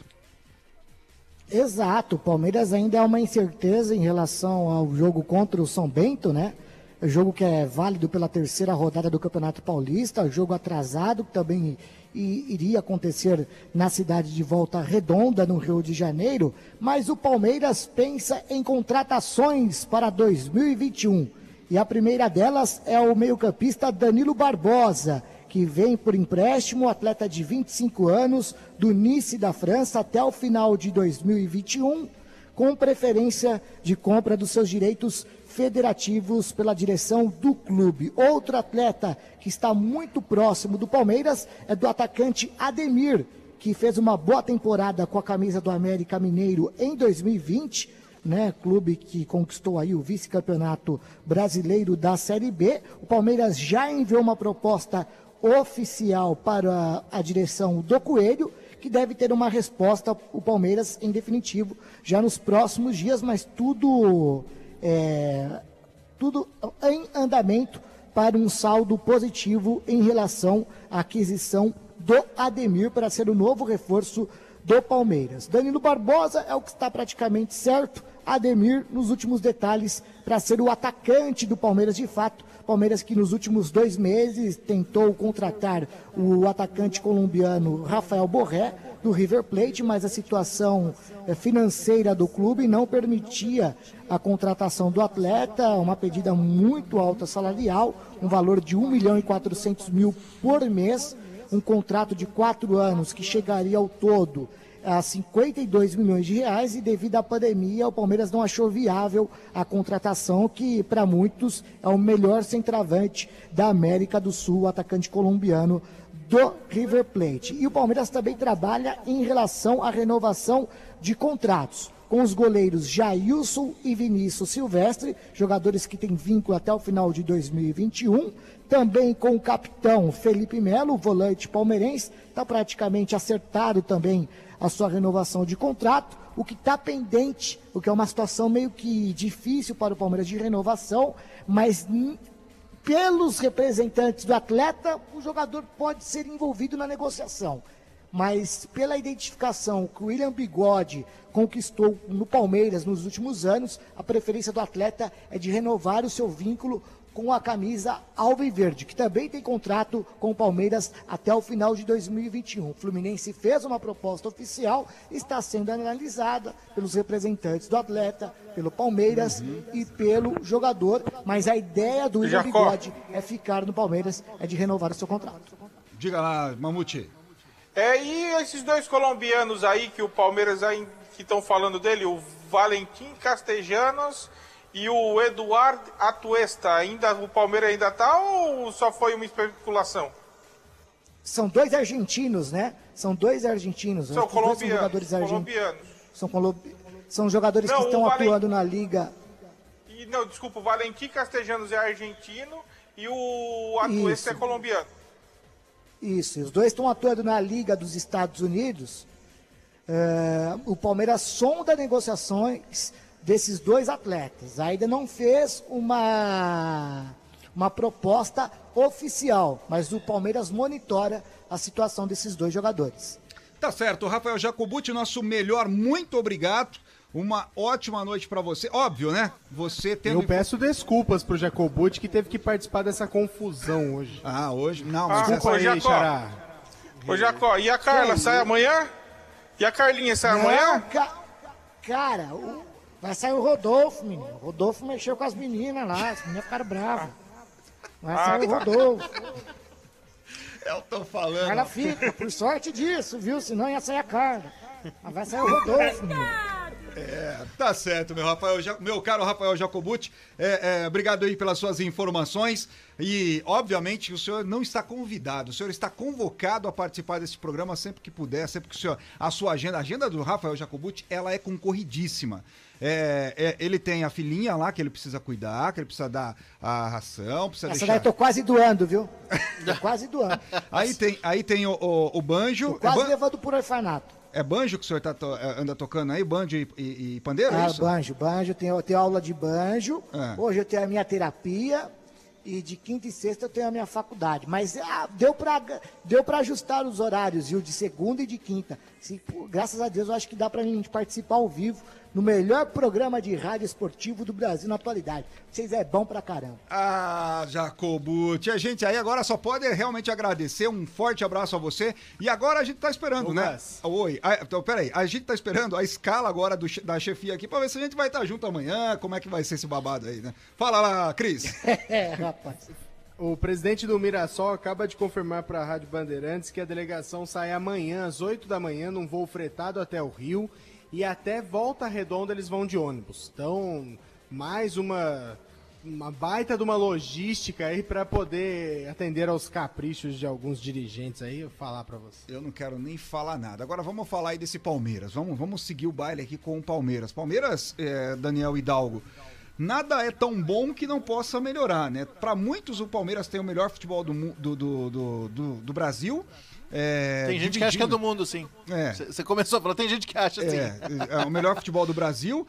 Exato, o Palmeiras ainda é uma incerteza em relação ao jogo contra o São Bento, né? O jogo que é válido pela terceira rodada do Campeonato Paulista, jogo atrasado que também iria acontecer na cidade de Volta Redonda, no Rio de Janeiro, mas o Palmeiras pensa em contratações para 2021. E a primeira delas é o meio-campista Danilo Barbosa, que vem por empréstimo, atleta de 25 anos, do Nice da França até o final de 2021, com preferência de compra dos seus direitos federativos pela direção do clube. Outro atleta que está muito próximo do Palmeiras é do atacante Ademir, que fez uma boa temporada com a camisa do América Mineiro em 2020, né? Clube que conquistou aí o vice-campeonato brasileiro da Série B. O Palmeiras já enviou uma proposta oficial para a direção do Coelho, que deve ter uma resposta o Palmeiras em definitivo já nos próximos dias, mas tudo é, tudo em andamento para um saldo positivo em relação à aquisição do Ademir para ser o novo reforço do Palmeiras. Danilo Barbosa é o que está praticamente certo. Ademir nos últimos detalhes para ser o atacante do Palmeiras de fato. Palmeiras que nos últimos dois meses tentou contratar o atacante colombiano Rafael Borré do River Plate, mas a situação eh, financeira do clube não permitia a contratação do atleta, uma pedida muito alta salarial, um valor de 1 milhão e 400 mil por mês, um contrato de quatro anos que chegaria ao todo a 52 milhões de reais e devido à pandemia o Palmeiras não achou viável a contratação que para muitos é o melhor centroavante da América do Sul, atacante colombiano do River Plate. E o Palmeiras também trabalha em relação à renovação de contratos com os goleiros Jailson e Vinícius Silvestre, jogadores que têm vínculo até o final de 2021. Também com o capitão Felipe Melo, volante palmeirense, está praticamente acertado também a sua renovação de contrato. O que está pendente, o que é uma situação meio que difícil para o Palmeiras de renovação, mas pelos representantes do atleta, o jogador pode ser envolvido na negociação. Mas pela identificação que o William Bigode conquistou no Palmeiras nos últimos anos, a preferência do atleta é de renovar o seu vínculo com a camisa Alviverde, que também tem contrato com o Palmeiras até o final de 2021. O Fluminense fez uma proposta oficial, está sendo analisada pelos representantes do atleta, pelo Palmeiras uhum. e pelo jogador, mas a ideia do William Bigode é ficar no Palmeiras, é de renovar o seu contrato. Diga lá, Mamute. É, e esses dois colombianos aí que o Palmeiras aí, que estão falando dele, o Valentim Castellanos e o Eduardo Atuesta, ainda o Palmeiras ainda tá ou só foi uma especulação? São dois argentinos, né? São dois argentinos. São colombianos. São jogadores colombianos. São, colombi... são jogadores não, que estão atuando na liga. E, não, desculpa, o Valentim Castellanos é argentino e o Atuesta é colombiano. Isso, os dois estão atuando na Liga dos Estados Unidos. É, o Palmeiras sonda negociações desses dois atletas. Ainda não fez uma, uma proposta oficial, mas o Palmeiras monitora a situação desses dois jogadores. Tá certo, Rafael Jacobuti, nosso melhor, muito obrigado. Uma ótima noite para você. Óbvio, né? Você teve. Eu peço desculpas pro Jacobuti que teve que participar dessa confusão hoje. Ah, hoje? Não, mas ah, essa... aí, Xará. Ô, Jacó, e a Carla sai amanhã? E a Carlinha sai Não, amanhã? Ca... Cara, o... Vai sair o Rodolfo, menino. O Rodolfo mexeu com as meninas lá, as meninas ficaram bravas. Vai sair o ah. Rodolfo. *laughs* Eu tô falando. Ela fica, por sorte disso, viu? Senão ia sair a cara. Mas vai sair o Rodolfo, menino. É, tá certo, meu Rafael, meu caro Rafael Jacobuti. É, é, obrigado aí pelas suas informações. E, obviamente, o senhor não está convidado, o senhor está convocado a participar desse programa sempre que puder, sempre que o senhor. A sua agenda, a agenda do Rafael Jacobuti, ela é concorridíssima. É, é, ele tem a filhinha lá que ele precisa cuidar, que ele precisa dar a ração, precisa Essa deixar... daí eu tô quase doando, viu? Tô *laughs* quase doando. aí tem, aí tem o, o, o banjo. Tô quase é ban... levando por orfanato. É banjo que o senhor tá to... É, anda tocando aí? Banjo e, e, e pandeiro? Ah, é banjo, banjo. Tenho, tenho aula de banjo. É. Hoje eu tenho a minha terapia e de quinta e sexta eu tenho a minha faculdade. Mas ah, deu para deu ajustar os horários, viu? De segunda e de quinta. Se, graças a Deus eu acho que dá para a gente participar ao vivo, no melhor programa de rádio esportivo do Brasil na atualidade. Vocês é bom pra caramba. Ah, Jacobuti, a gente aí agora só pode realmente agradecer, um forte abraço a você. E agora a gente tá esperando, Lucas. né? Oi, ah, então peraí, a gente tá esperando a escala agora do, da chefia aqui pra ver se a gente vai estar junto amanhã, como é que vai ser esse babado aí, né? Fala lá, Cris. *laughs* É, rapaz. O presidente do Mirassol acaba de confirmar para a Rádio Bandeirantes que a delegação sai amanhã às 8 da manhã num voo fretado até o Rio e até Volta Redonda eles vão de ônibus. Então, mais uma uma baita de uma logística aí para poder atender aos caprichos de alguns dirigentes aí, eu falar para você. Eu não quero nem falar nada. Agora vamos falar aí desse Palmeiras. Vamos, vamos seguir o baile aqui com o Palmeiras. Palmeiras, é, Daniel Hidalgo, nada é tão bom que não possa melhorar, né? Para muitos, o Palmeiras tem o melhor futebol do, do, do, do, do- Brasil. É, Tem gente que acha que é dividindo- do mundo, sim. É. Você começou a falar, tem gente que acha assim. É, é o melhor futebol do Brasil,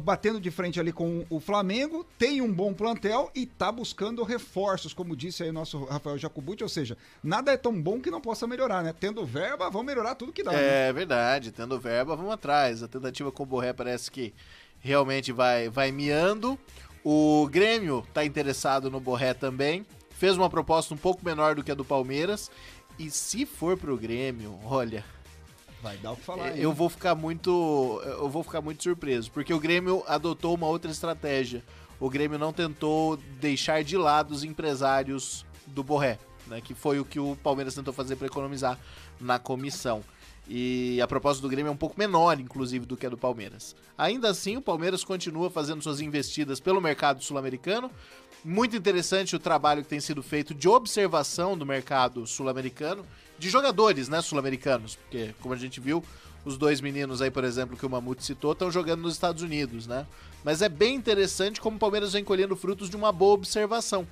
batendo de frente ali com o Flamengo, tem um bom plantel e tá buscando reforços, como disse aí o nosso Rafael Jacobuti, ou seja, nada é tão bom que não possa melhorar, né? Tendo verba, vão melhorar tudo que dá. né? É verdade, tendo verba, vamos atrás. A tentativa com o Borré parece que realmente vai, vai miando. O Grêmio tá interessado no Borré também. Fez uma proposta um pouco menor do que a do Palmeiras. E se for pro Grêmio, olha, Vai dar o que falar. eu vou ficar muito. Eu vou ficar muito surpreso. Porque o Grêmio adotou uma outra estratégia. O Grêmio não tentou deixar de lado os empresários do Borré, né? Que foi o que o Palmeiras tentou fazer para economizar na comissão. E a proposta do Grêmio é um pouco menor, inclusive, do que a do Palmeiras. Ainda assim, o Palmeiras continua fazendo suas investidas pelo mercado sul-americano. Muito interessante o trabalho que tem sido feito de observação do mercado sul-americano, de jogadores, né, sul-americanos, porque como a gente viu, os dois meninos aí, por exemplo, que o Mamute citou, estão jogando nos Estados Unidos, né? Mas é bem interessante como o Palmeiras vem colhendo frutos de uma boa observação.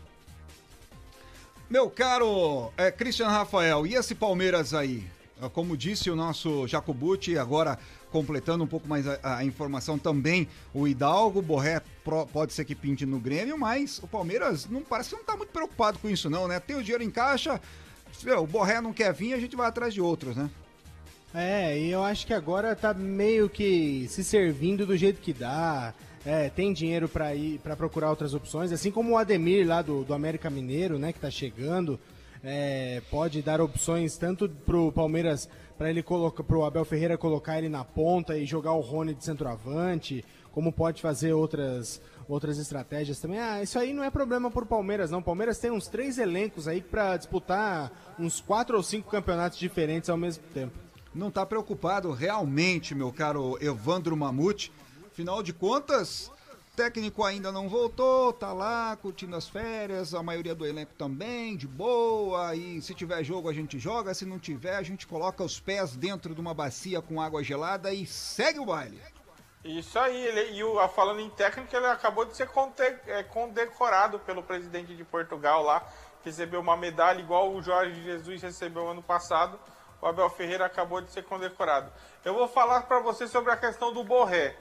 Meu caro é, Christian Rafael, e esse Palmeiras aí? Ah, Como disse o nosso Jacobuti, agora completando um pouco mais a, a informação também, o Hidalgo, o Borré pro- pode ser que pinte no Grêmio, mas o Palmeiras não parece que não tá muito preocupado com isso não, né? Tem o dinheiro em caixa, o Borré não quer vir, a gente vai atrás de outros, né? É, e eu acho que agora tá meio que se servindo do jeito que dá. É, tem dinheiro pra ir para procurar outras opções, assim como o Ademir lá do, do América Mineiro, né, que tá chegando, é, pode dar opções tanto pro Palmeiras para ele colocar pro Abel Ferreira colocar ele na ponta e jogar o Rony de centroavante, como pode fazer outras outras estratégias também. Ah, isso aí não é problema pro Palmeiras, não. O Palmeiras tem uns três elencos aí pra disputar uns quatro ou cinco campeonatos diferentes ao mesmo tempo. Não tá preocupado realmente, meu caro Evandro Mamute. Afinal de contas, o técnico ainda não voltou, tá lá curtindo as férias, a maioria do elenco também, de boa. E se tiver jogo a gente joga, se não tiver a gente coloca os pés dentro de uma bacia com água gelada e segue o baile. Isso aí, ele, e o, falando em técnico, ele acabou de ser é, condecorado pelo presidente de Portugal lá, recebeu uma medalha igual o Jorge Jesus recebeu ano passado. O Abel Ferreira acabou de ser condecorado. Eu vou falar para você sobre a questão do Borré.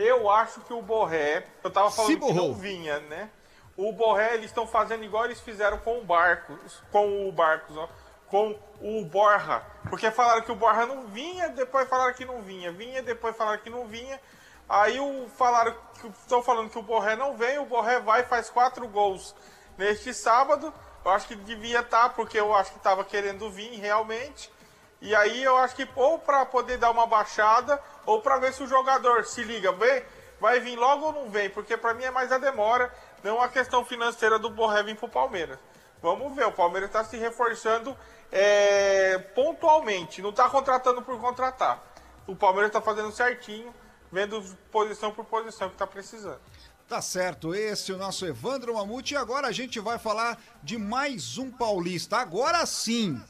Eu acho que o Borré, eu tava falando que não vinha, né? O Borré, eles estão fazendo igual eles fizeram com o Barcos, com o Barcos, ó, com o Borja. Porque falaram que o Borja não vinha, depois falaram que não vinha, vinha, depois falaram que não vinha. Aí o, falaram que estão falando que o Borré não vem, o Borré vai e faz quatro gols neste sábado. Eu acho que devia estar, porque eu acho que estava querendo vir realmente. E aí eu acho que ou para poder dar uma baixada, ou para ver se o jogador se liga, vem, vai vir logo ou não vem, porque para mim é mais a demora, não a questão financeira do Borré vir pro Palmeiras. Vamos ver, o Palmeiras está se reforçando é, pontualmente, não está contratando por contratar. O Palmeiras está fazendo certinho, vendo posição por posição que está precisando. Tá certo, esse é o nosso Evandro Mamute. E agora a gente vai falar de mais um paulista. Agora sim,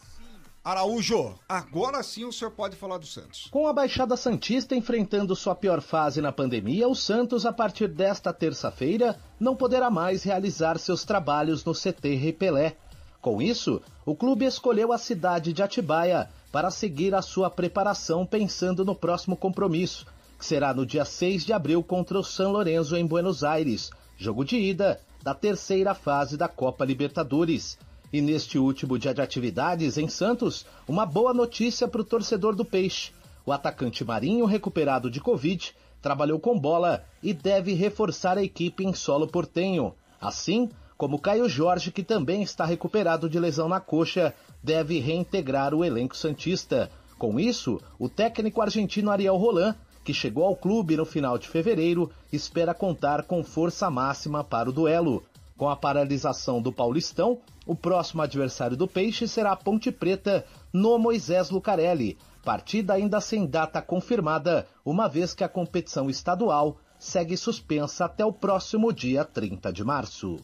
Araújo, agora sim o senhor pode falar do Santos. Com a Baixada Santista enfrentando sua pior fase na pandemia, o Santos, a partir desta terça-feira, não poderá mais realizar seus trabalhos no CT Rei Pelé. Com isso, o clube escolheu a cidade de Atibaia para seguir a sua preparação pensando no próximo compromisso, que será no dia 6 de abril contra o San Lorenzo em Buenos Aires, jogo de ida da terceira fase da Copa Libertadores. E neste último dia de atividades em Santos, uma boa notícia para o torcedor do Peixe. O atacante Marinho, recuperado de Covid, trabalhou com bola e deve reforçar a equipe em solo portenho. Assim, como Caio Jorge, que também está recuperado de lesão na coxa, deve reintegrar o elenco Santista. Com isso, o técnico argentino Ariel Roland, que chegou ao clube no final de fevereiro, espera contar com força máxima para o duelo. Com a paralisação do Paulistão, o próximo adversário do Peixe será a Ponte Preta no Moisés Lucarelli, partida ainda sem data confirmada, uma vez que a competição estadual segue suspensa até o próximo dia 30 de março.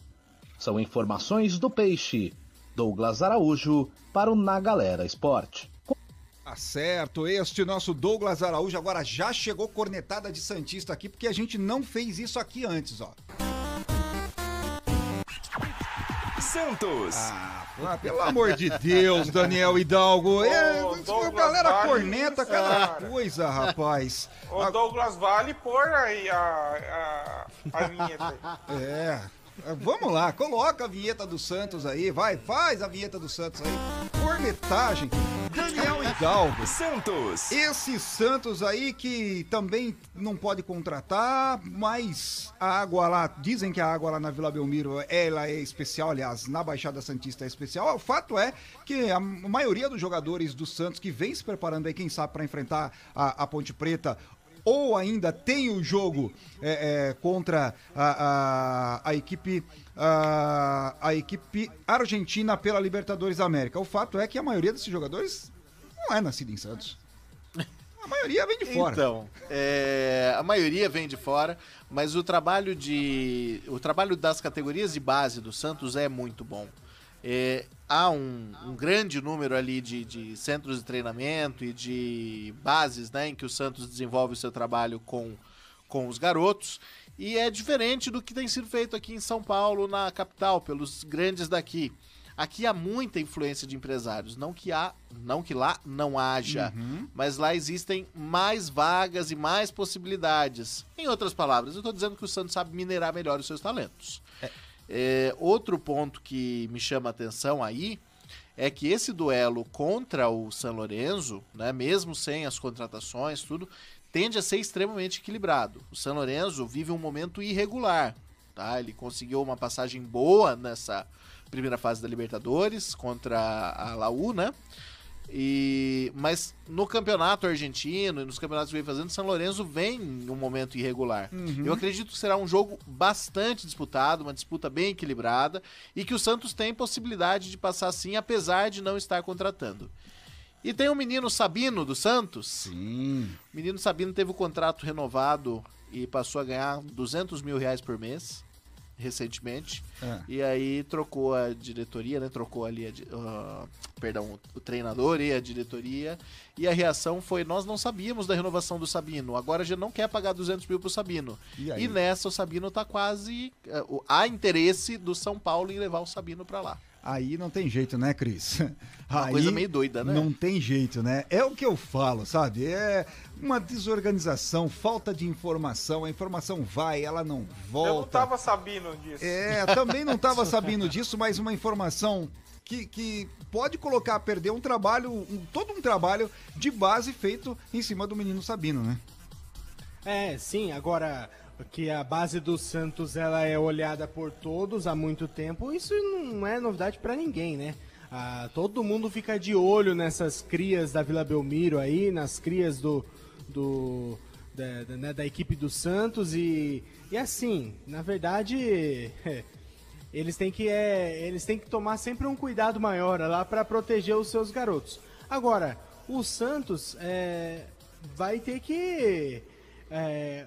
São informações do Peixe. Douglas Araújo para o Na Galera Esporte. Tá certo, este nosso Douglas Araújo agora já chegou cornetada de Santista aqui, porque a gente não fez isso aqui antes, ó. Santos. Ah, pelo amor de Deus, Daniel Hidalgo. É, Douglas galera Vale, corneta isso, cada cara. coisa, rapaz. O Douglas Vale pôr aí a, a, a vinheta. É. Vamos lá, coloca a vinheta do Santos aí, vai, faz a vinheta do Santos aí. Cornetagem. Daniel Hidalgo. Santos. Esse Santos aí que também não pode contratar, mas a água lá, dizem que a água lá na Vila Belmiro, ela é especial, aliás, na Baixada Santista é especial. O fato é que a maioria dos jogadores do Santos que vem se preparando aí, quem sabe, para enfrentar a, a Ponte Preta ou ainda tem o jogo é, é, contra a, a, a equipe a, a equipe argentina pela Libertadores da América. O fato é que a maioria desses jogadores não é nascida em Santos. A maioria vem de fora. Então, é, a maioria vem de fora, mas o trabalho de o trabalho das categorias de base do Santos é muito bom. É, há um, um grande número ali de, de centros de treinamento e de bases né, em que o Santos desenvolve o seu trabalho com, com os garotos. E é diferente do que tem sido feito aqui em São Paulo, na capital, pelos grandes daqui. Aqui há muita influência de empresários, não que há, não que lá não haja, mas lá existem mais vagas e mais possibilidades. Em outras palavras, eu estou dizendo que o Santos sabe minerar melhor os seus talentos. É, outro ponto que me chama atenção aí é que esse duelo contra o San Lorenzo, né, mesmo sem as contratações, tudo, tende a ser extremamente equilibrado. O San Lorenzo vive um momento irregular, tá? Ele conseguiu uma passagem boa nessa primeira fase da Libertadores contra a Laú, né? E, mas no campeonato argentino e nos campeonatos que vem fazendo, São Lourenço vem em um momento irregular. Eu acredito que será um jogo bastante disputado, uma disputa bem equilibrada e que o Santos tem possibilidade de passar sim, apesar de não estar contratando. E tem o menino Sabino do Santos. Sim. O menino Sabino teve o contrato renovado e passou a ganhar 200 mil reais por mês recentemente. É. E aí trocou a diretoria, né? Trocou ali, a, ah, perdão, o, treinador e a diretoria. E a reação foi: nós não sabíamos da renovação do Sabino. Agora já não quer pagar 200 mil pro Sabino. E? E nessa o Sabino tá quase. o- há interesse do São Paulo em levar o Sabino pra lá. Aí não tem jeito, né, Cris? Uma Aí coisa meio doida, né? Não tem jeito, né? É o que eu falo, sabe? É uma desorganização, falta de informação. A informação vai, ela não volta. Eu não tava sabendo disso. É, também não estava sabendo disso, mas uma informação que, que pode colocar a perder um trabalho, um- todo um trabalho de base feito em cima do menino Sabino, né? É, sim, agora que a base do Santos ela é olhada por todos há muito tempo, isso não é novidade pra ninguém, né? Ah, todo mundo fica de olho nessas crias da Vila Belmiro aí, nas crias do, do da, da- né, da equipe do Santos e, e assim, na verdade, *laughs* eles têm que é, eles têm que tomar sempre um cuidado maior lá para proteger os seus garotos. Agora, o Santos é, vai ter que é,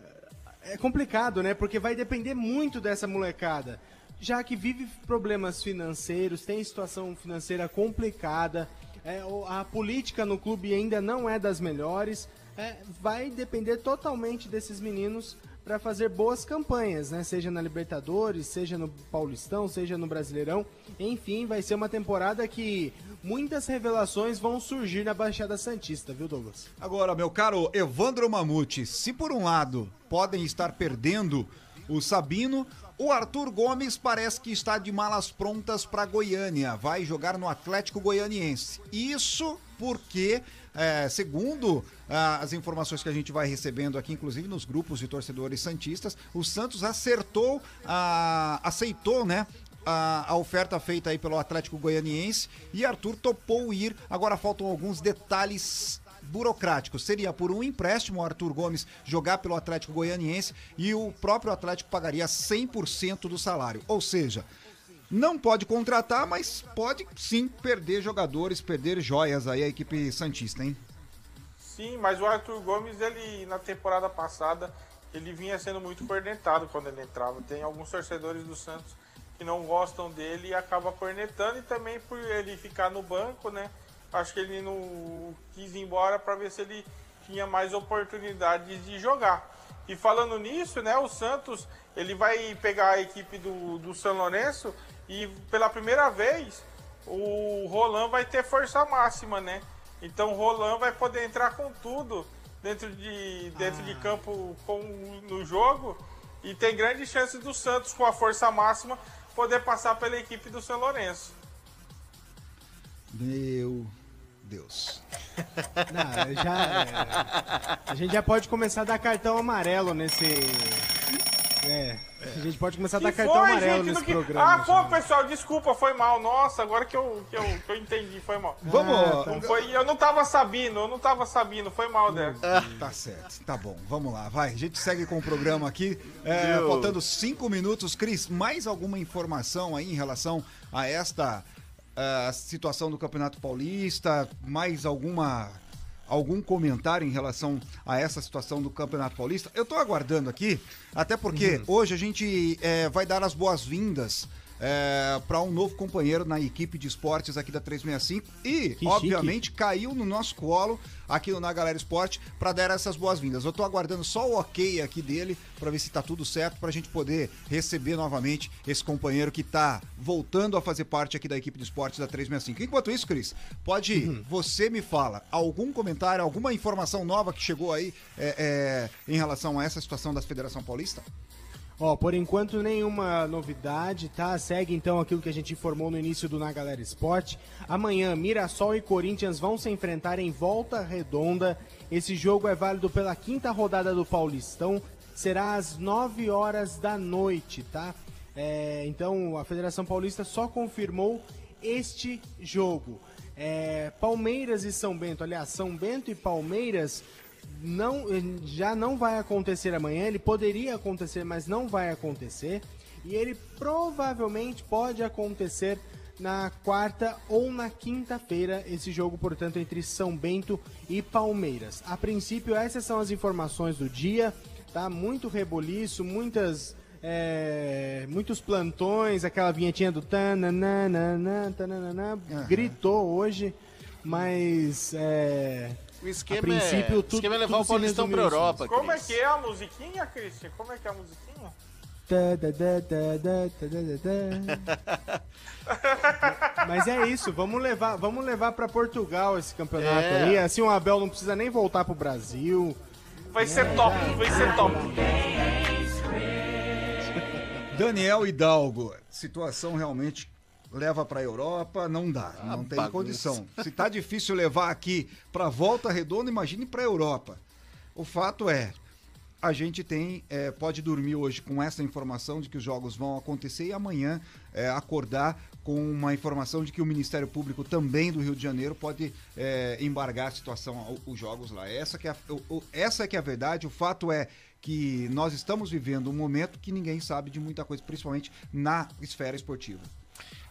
é complicado, né? Porque vai depender muito dessa molecada. Já que vive problemas financeiros, tem situação financeira complicada, é, a política no clube ainda não é das melhores. é, vai depender totalmente desses meninos para fazer boas campanhas, né? Seja na Libertadores, seja no Paulistão, seja no Brasileirão. Enfim, vai ser uma temporada que muitas revelações vão surgir na Baixada Santista, viu, Douglas? Agora, meu caro Evandro Mamute, se por um lado podem estar perdendo o Sabino, O Arthur Gomes parece que está de malas prontas para Goiânia. Vai jogar no Atlético Goianiense. Isso porque, é, segundo ah, as informações que a gente vai recebendo aqui, inclusive nos grupos de torcedores santistas, o Santos acertou, ah, aceitou, né? A, oferta feita aí pelo Atlético Goianiense e Arthur topou ir. Agora faltam alguns detalhes burocráticos. Seria por um empréstimo o Arthur Gomes jogar pelo Atlético Goianiense e o próprio Atlético pagaria 100% do salário. Ou seja, não pode contratar, mas pode sim perder jogadores, perder joias aí a equipe Santista, hein? Sim, mas o Arthur Gomes, ele na temporada passada, ele vinha sendo muito cornetado quando ele entrava. Tem alguns torcedores do Santos que não gostam dele e acaba cornetando e também por ele ficar no banco, né? Acho que ele não quis ir embora para ver se ele tinha mais oportunidades de jogar. E falando nisso, né, o Santos ele vai pegar a equipe do, do São Lourenço e pela primeira vez o Roland vai ter força máxima, né? Então o Roland vai poder entrar com tudo dentro de, dentro ah. de campo com, no jogo e tem grande chance do Santos com a força máxima poder passar pela equipe do São Lourenço. Meu Deus. *laughs* Não, já, é, a gente já pode começar a dar cartão amarelo nesse. É. A gente pode começar a dar cartão foi, amarelo gente, nesse que... programa. Ah, pô, pessoal, desculpa, foi mal. Nossa, agora que eu, que eu, que eu entendi, foi mal. Vamos. Ah, tá. foi, eu não tava sabendo, eu não tava sabendo, foi mal, né? Tá certo, tá bom, vamos lá, vai. A gente segue com o programa aqui. É, faltando cinco minutos. Cris, mais alguma informação aí em relação a esta a situação do Campeonato Paulista, mais alguma algum comentário em relação a essa situação do Campeonato Paulista? Eu estou aguardando aqui, até porque uhum. hoje a gente é, vai dar as boas-vindas é, para um novo companheiro na equipe de esportes aqui da 365 e, que obviamente, chique. caiu no nosso colo aqui no Na Galera Esporte para dar essas boas-vindas. Eu tô aguardando só o ok aqui dele para ver se tá tudo certo para a gente poder receber novamente esse companheiro que tá voltando a fazer parte aqui da equipe de esportes da 365. Enquanto isso, Cris, pode uhum. você me fala algum comentário, alguma informação nova que chegou aí é, é, em relação a essa situação da Federação Paulista? Ó, por enquanto nenhuma novidade, tá? Segue então aquilo que a gente informou no início do Na Galera Esporte. Amanhã, Mirassol e Corinthians vão se enfrentar em volta redonda. Esse jogo é válido pela quinta rodada do Paulistão. Será às 9 horas da noite, tá? É, então a Federação Paulista só confirmou este jogo. É, Palmeiras e São Bento, aliás, São Bento e Palmeiras não, já não vai acontecer amanhã. Ele poderia acontecer, mas não vai acontecer. E ele provavelmente pode acontecer na quarta ou na quinta-feira, esse jogo, portanto, entre São Bento e Palmeiras. A princípio, essas são as informações do dia, tá? Muito reboliço, muitas. É, muitos plantões, aquela vinhetinha do tananana, tananana, uhum. gritou hoje, mas é, o esquema, a princípio, é, tudo, esquema é levar o Paulistão pra Europa. Como Chris. é que é a musiquinha, Christian? Como é que é a musiquinha? Mas é isso, vamos levar, vamos levar para Portugal esse campeonato é. aí. Assim o Abel não precisa nem voltar pro Brasil. Vai ser é, top, já, vai ser top. Daniel Hidalgo, situação realmente leva para a Europa, não dá, ah, não tem bagunça. condição. Se tá difícil levar aqui para Volta Redonda, imagine para a Europa. O fato é, a gente tem é, pode dormir hoje com essa informação de que os jogos vão acontecer e amanhã é, acordar com uma informação de que o Ministério Público também do Rio de Janeiro pode é, embargar a situação os jogos lá. Essa que é o, essa é que é a verdade. O fato é que nós estamos vivendo um momento que ninguém sabe de muita coisa, principalmente na esfera esportiva.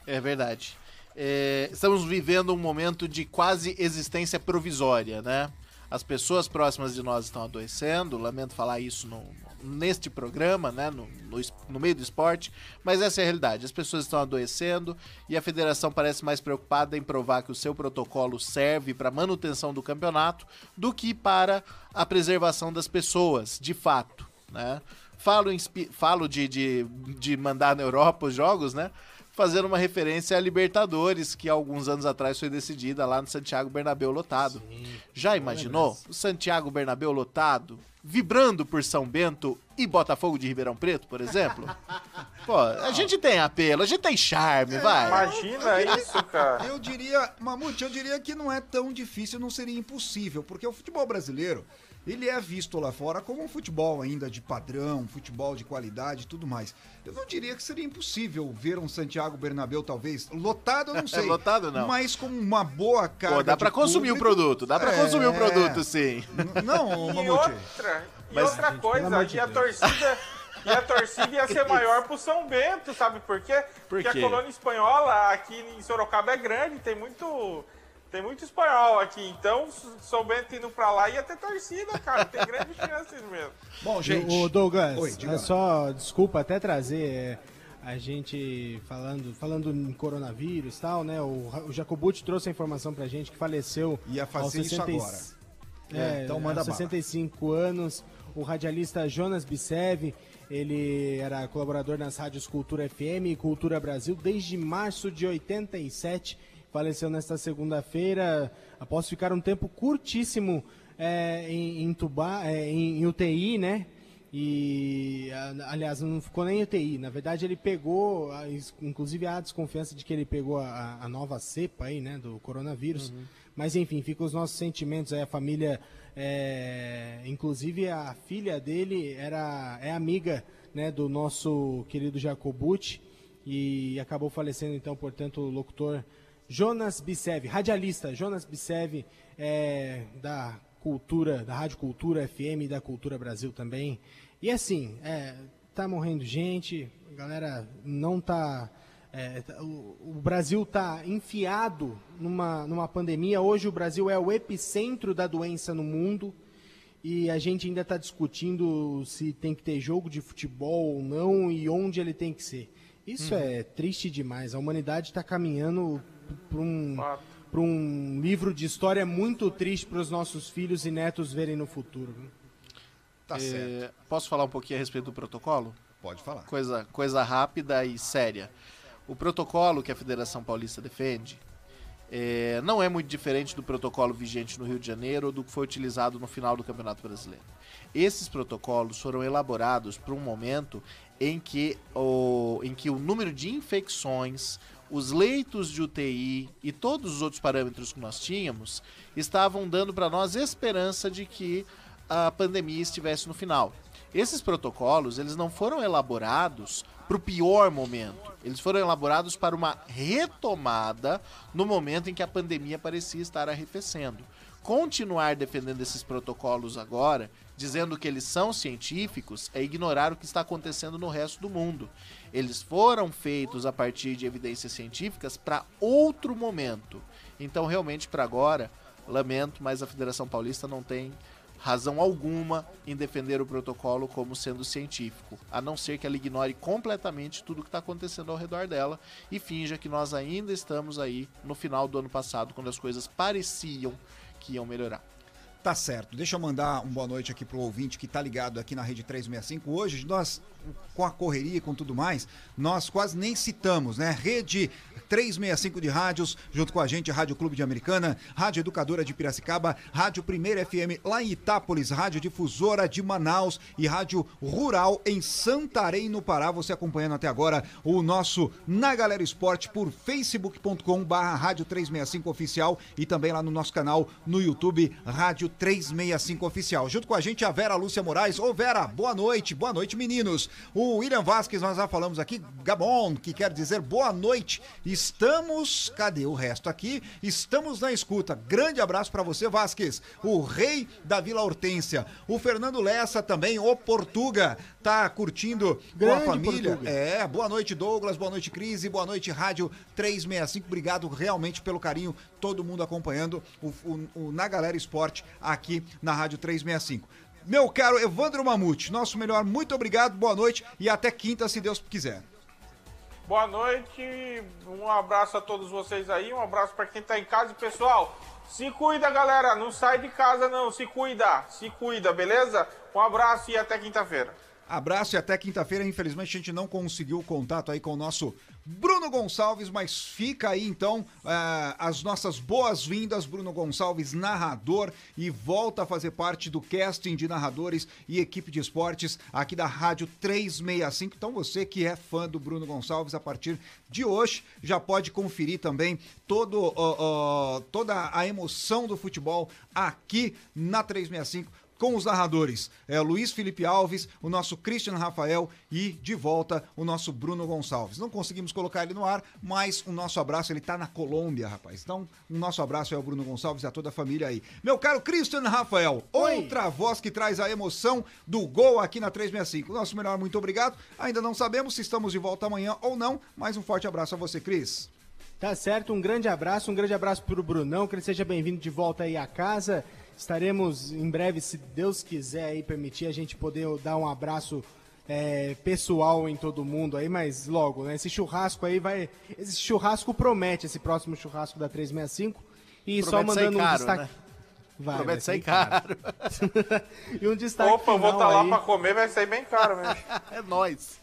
É verdade. É, estamos vivendo um momento de quase existência provisória, né? As pessoas próximas de nós estão adoecendo, lamento falar isso no, neste programa, né, no, no, no, meio do esporte, mas essa é a realidade. As pessoas estão adoecendo e a federação parece mais preocupada em provar que o seu protocolo serve para manutenção do campeonato do que para a preservação das pessoas, de fato. Né? Falo, falo de, de, de mandar na Europa os jogos, né? Fazendo uma referência à Libertadores, que alguns anos atrás foi decidida lá no Santiago Bernabéu lotado. Sim, Já imaginou o Santiago Bernabéu lotado, vibrando por São Bento e Botafogo de Ribeirão Preto, por exemplo? *laughs* Pô, a gente tem apelo, a gente tem charme, É, vai. Imagina isso, cara. Eu diria, Mamute, eu diria que não é tão difícil, não seria impossível, porque o futebol brasileiro, ele é visto lá fora como um futebol ainda de padrão, um futebol de qualidade e tudo mais. Eu não diria que seria impossível ver um Santiago Bernabéu, talvez, lotado, eu não *laughs* sei. Lotado, não. Mas com uma boa carga Pô, dá pra de consumir o produto, dá pra É. consumir o produto, sim. N- Não, E Mamute. outra, e Mas, outra gente, coisa, de e a torcida. E a torcida ia *laughs* ser maior pro São Bento, sabe por quê? Por Porque quê? a colônia espanhola aqui em Sorocaba é grande, tem muito. Tem muito espanhol aqui, então São Bento indo pra lá ia ter torcida, cara. Tem grandes chances mesmo. *laughs* Bom, gente. O Douglas, Oi, é só, desculpa até trazer é, a gente falando, falando em coronavírus e tal, né? O, o Jacobucci trouxe a informação pra gente que faleceu Ia fazer aos isso 60 e- agora. É, É, então manda aos bala. 65 anos, o radialista Jonas Bisev, ele era colaborador nas rádios Cultura FM e Cultura Brasil desde março de 87. Faleceu nesta segunda-feira, após ficar um tempo curtíssimo é, em, em, tuba, é, em, em UTI, né? E, a- aliás, não ficou nem em UTI. Na verdade, ele pegou, a- inclusive há desconfiança de que ele pegou a, a nova cepa aí, né, do coronavírus. Mas, enfim, fica os nossos sentimentos aí, a família, é, inclusive a filha dele era, é amiga, né, do nosso querido Jacobucci e acabou falecendo, então, portanto, o locutor Jonas Bisev, radialista Jonas Bisev, é, da Cultura, da Rádio Cultura FM e da Cultura Brasil também. E assim, é, tá morrendo gente, a galera não tá. é, tá- o, o Brasil tá enfiado numa, numa pandemia. Hoje o Brasil é o epicentro da doença no mundo. E a gente ainda está discutindo se tem que ter jogo de futebol ou não e onde ele tem que ser. Isso é triste demais. A humanidade está caminhando para um, pra um livro de história muito triste para os nossos filhos e netos verem no futuro. Tá certo. É, posso falar um pouquinho a respeito do protocolo? Pode falar. Coisa, coisa rápida e séria. O protocolo que a Federação Paulista defende é, não é muito diferente do protocolo vigente no Rio de Janeiro ou do que foi utilizado no final do Campeonato Brasileiro. Esses protocolos foram elaborados para um momento em que, o, em que o número de infecções, os leitos de UTI e todos os outros parâmetros que nós tínhamos estavam dando para nós esperança de que a pandemia estivesse no final. Esses protocolos, eles não foram elaborados para o pior momento. Eles foram elaborados para uma retomada no momento em que a pandemia parecia estar arrefecendo. Continuar defendendo esses protocolos agora, dizendo que eles são científicos, é ignorar o que está acontecendo no resto do mundo. Eles foram feitos a partir de evidências científicas para outro momento. Então, realmente, para agora, lamento, mas a Federação Paulista não tem razão alguma em defender o protocolo como sendo científico, a não ser que ela ignore completamente tudo o que está acontecendo ao redor dela e finja que nós ainda estamos aí no final do ano passado, quando as coisas pareciam que iam melhorar. Tá certo. Deixa eu mandar uma boa noite aqui pro ouvinte que tá ligado aqui na Rede 365. Hoje, nós, com a correria e com tudo mais, nós quase nem citamos, né? Rede 365 de rádios, junto com a gente, Rádio Clube de Americana, Rádio Educadora de Piracicaba, Rádio Primeira FM lá em Itápolis, Rádio Difusora de Manaus e Rádio Rural em Santarém, no Pará. Você acompanhando até agora o nosso Na Galera Esporte por facebook.com barra Rádio 365 Oficial e também lá no nosso canal no YouTube, Rádio 365 Oficial. Junto com a gente a Vera Lúcia Moraes. Ô Vera, boa noite, boa noite meninos. O William Vasquez, nós já falamos aqui, Gabon, que quer dizer boa noite. Estamos, cadê o resto aqui? Estamos na escuta. Grande abraço para você, Vasquez, o rei da Vila Hortência. O Fernando Lessa também, o Portuga, tá curtindo Grande com a família. Portuga. É, boa noite, Douglas, boa noite, Cris, boa noite, Rádio 365. Obrigado realmente pelo carinho, todo mundo acompanhando o, o- o Na Galera Esporte aqui na Rádio 365. Meu caro Evandro Mamute, nosso melhor, muito obrigado, boa noite e até quinta, se Deus quiser. Boa noite, um abraço a todos vocês aí, um abraço para quem tá em casa. E pessoal, se cuida, galera, não sai de casa não, se cuida, se cuida, beleza? Um abraço e até quinta-feira. Abraço e até quinta-feira. Infelizmente a gente não conseguiu o contato aí com o nosso Bruno Gonçalves, mas fica aí então uh, as nossas boas-vindas, Bruno Gonçalves, narrador, e volta a fazer parte do casting de narradores e equipe de esportes aqui da Rádio 365. Então você que é fã do Bruno Gonçalves, a partir de hoje já pode conferir também todo, uh, uh, toda a emoção do futebol aqui na 365 com os narradores. É o Luiz Felipe Alves, o nosso Christian Rafael e de volta o nosso Bruno Gonçalves. Não conseguimos colocar ele no ar, mas o nosso abraço, ele tá na Colômbia, rapaz. Então, o nosso abraço é ao Bruno Gonçalves e a toda a família aí. Meu caro Christian Rafael, Oi. outra voz que traz a emoção do gol aqui na 365. Nosso melhor, muito obrigado. Ainda não sabemos se estamos de volta amanhã ou não, mas um forte abraço a você, Cris. Tá certo, um grande abraço, um grande abraço pro Brunão, que ele seja bem-vindo de volta aí à casa. Estaremos em breve, se Deus quiser aí permitir, a gente poder dar um abraço é, pessoal em todo mundo aí, mas logo, né? Esse churrasco aí vai. Esse churrasco promete, esse próximo churrasco da 365. E promete só mandando caro, um destaque. Né? Vai, promete vai sair caro. caro. *laughs* e um destaque Opa, final vou estar tá lá pra comer, vai sair bem caro mesmo. *laughs* é nóis.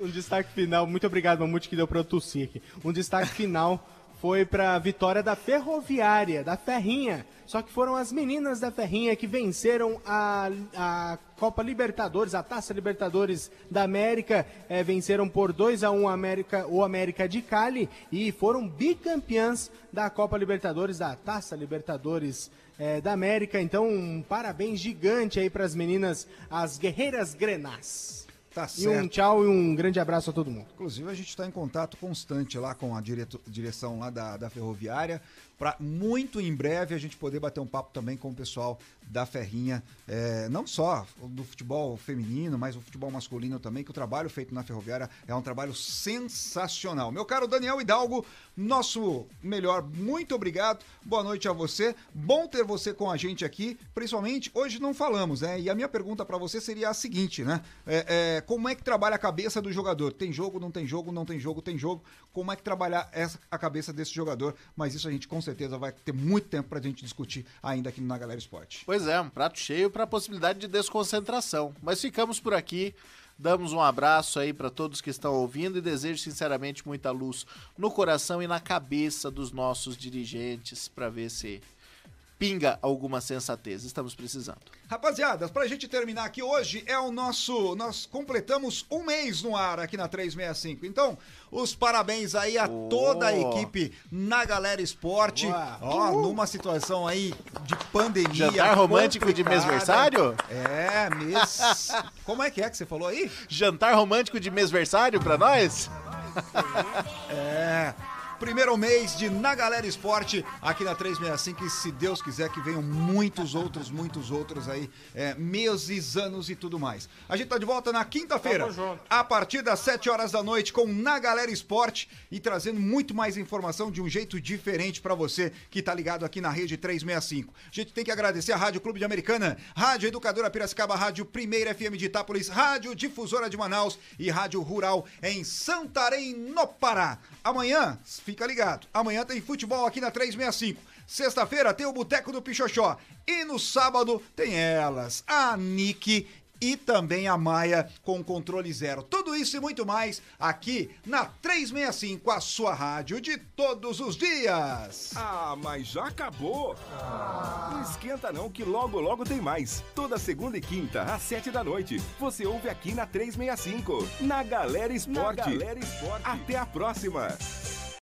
Um destaque final, muito obrigado, Mamute, que deu pra eu tossir aqui. Um destaque final foi para a vitória da Ferroviária, da Ferrinha. Só que foram as meninas da Ferrinha que venceram a, a Copa Libertadores, a Taça Libertadores da América. É, venceram por 2 a 1 América, o América de Cali e foram bicampeãs da Copa Libertadores, da Taça Libertadores é, da América. Então, um parabéns gigante aí para as meninas, as Guerreiras Grenás. Tá certo. E um tchau e um grande abraço a todo mundo. Inclusive, a gente está em contato constante lá com a direto, direção lá da, da ferroviária para muito em breve a gente poder bater um papo também com o pessoal da Ferrinha, é, não só do futebol feminino, mas o futebol masculino também, que o trabalho feito na Ferroviária é um trabalho sensacional. Meu caro Daniel Hidalgo, nosso melhor, muito obrigado, boa noite a você, bom ter você com a gente aqui, principalmente hoje não falamos, né? E a minha pergunta para você seria a seguinte, né? É, é, como é que trabalha a cabeça do jogador? Tem jogo, não tem jogo, não tem jogo, tem jogo? Como é que trabalhar essa, a cabeça desse jogador? Mas isso a gente certeza vai ter muito tempo pra gente discutir ainda aqui na Galera Esporte. Pois é, um prato cheio para a possibilidade de desconcentração. Mas ficamos por aqui. Damos um abraço aí para todos que estão ouvindo e desejo sinceramente muita luz no coração e na cabeça dos nossos dirigentes para ver se pinga alguma sensatez. Estamos precisando. Rapaziada, pra gente terminar aqui hoje é o nosso. Nós completamos um mês no ar aqui na 365. Então, os parabéns aí a oh. toda a equipe na Galera Esporte. Ó, uh. numa situação aí de pandemia. Jantar romântico complicada. de mêsversário? É, mês. *laughs* Como é que é que você falou aí? Jantar romântico de mêsversário pra nós? é primeiro mês de Na Galera Esporte aqui na 365 e se Deus quiser que venham muitos outros, muitos outros aí, é, meses, anos e tudo mais. A gente tá de volta na quinta-feira, a partir das 7 horas da noite com Na Galera Esporte e trazendo muito mais informação de um jeito diferente para você que tá ligado aqui na rede 365. A gente tem que agradecer a Rádio Clube de Americana, Rádio Educadora Piracicaba, Rádio Primeira FM de Itápolis, Rádio Difusora de Manaus e Rádio Rural em Santarém, no Pará. Amanhã, fica ligado, amanhã tem futebol aqui na 365. Sexta-feira tem o Boteco do Pichoxó. E no sábado tem elas, a Nick e também a Maia com controle zero. Tudo isso e muito mais aqui na 365, a sua rádio de todos os dias. Ah, mas já acabou? Não esquenta não que logo logo tem mais. Toda segunda e quinta às sete da noite. Você ouve aqui na 365, na Galera Esporte. Na Galera Esporte. Até a próxima.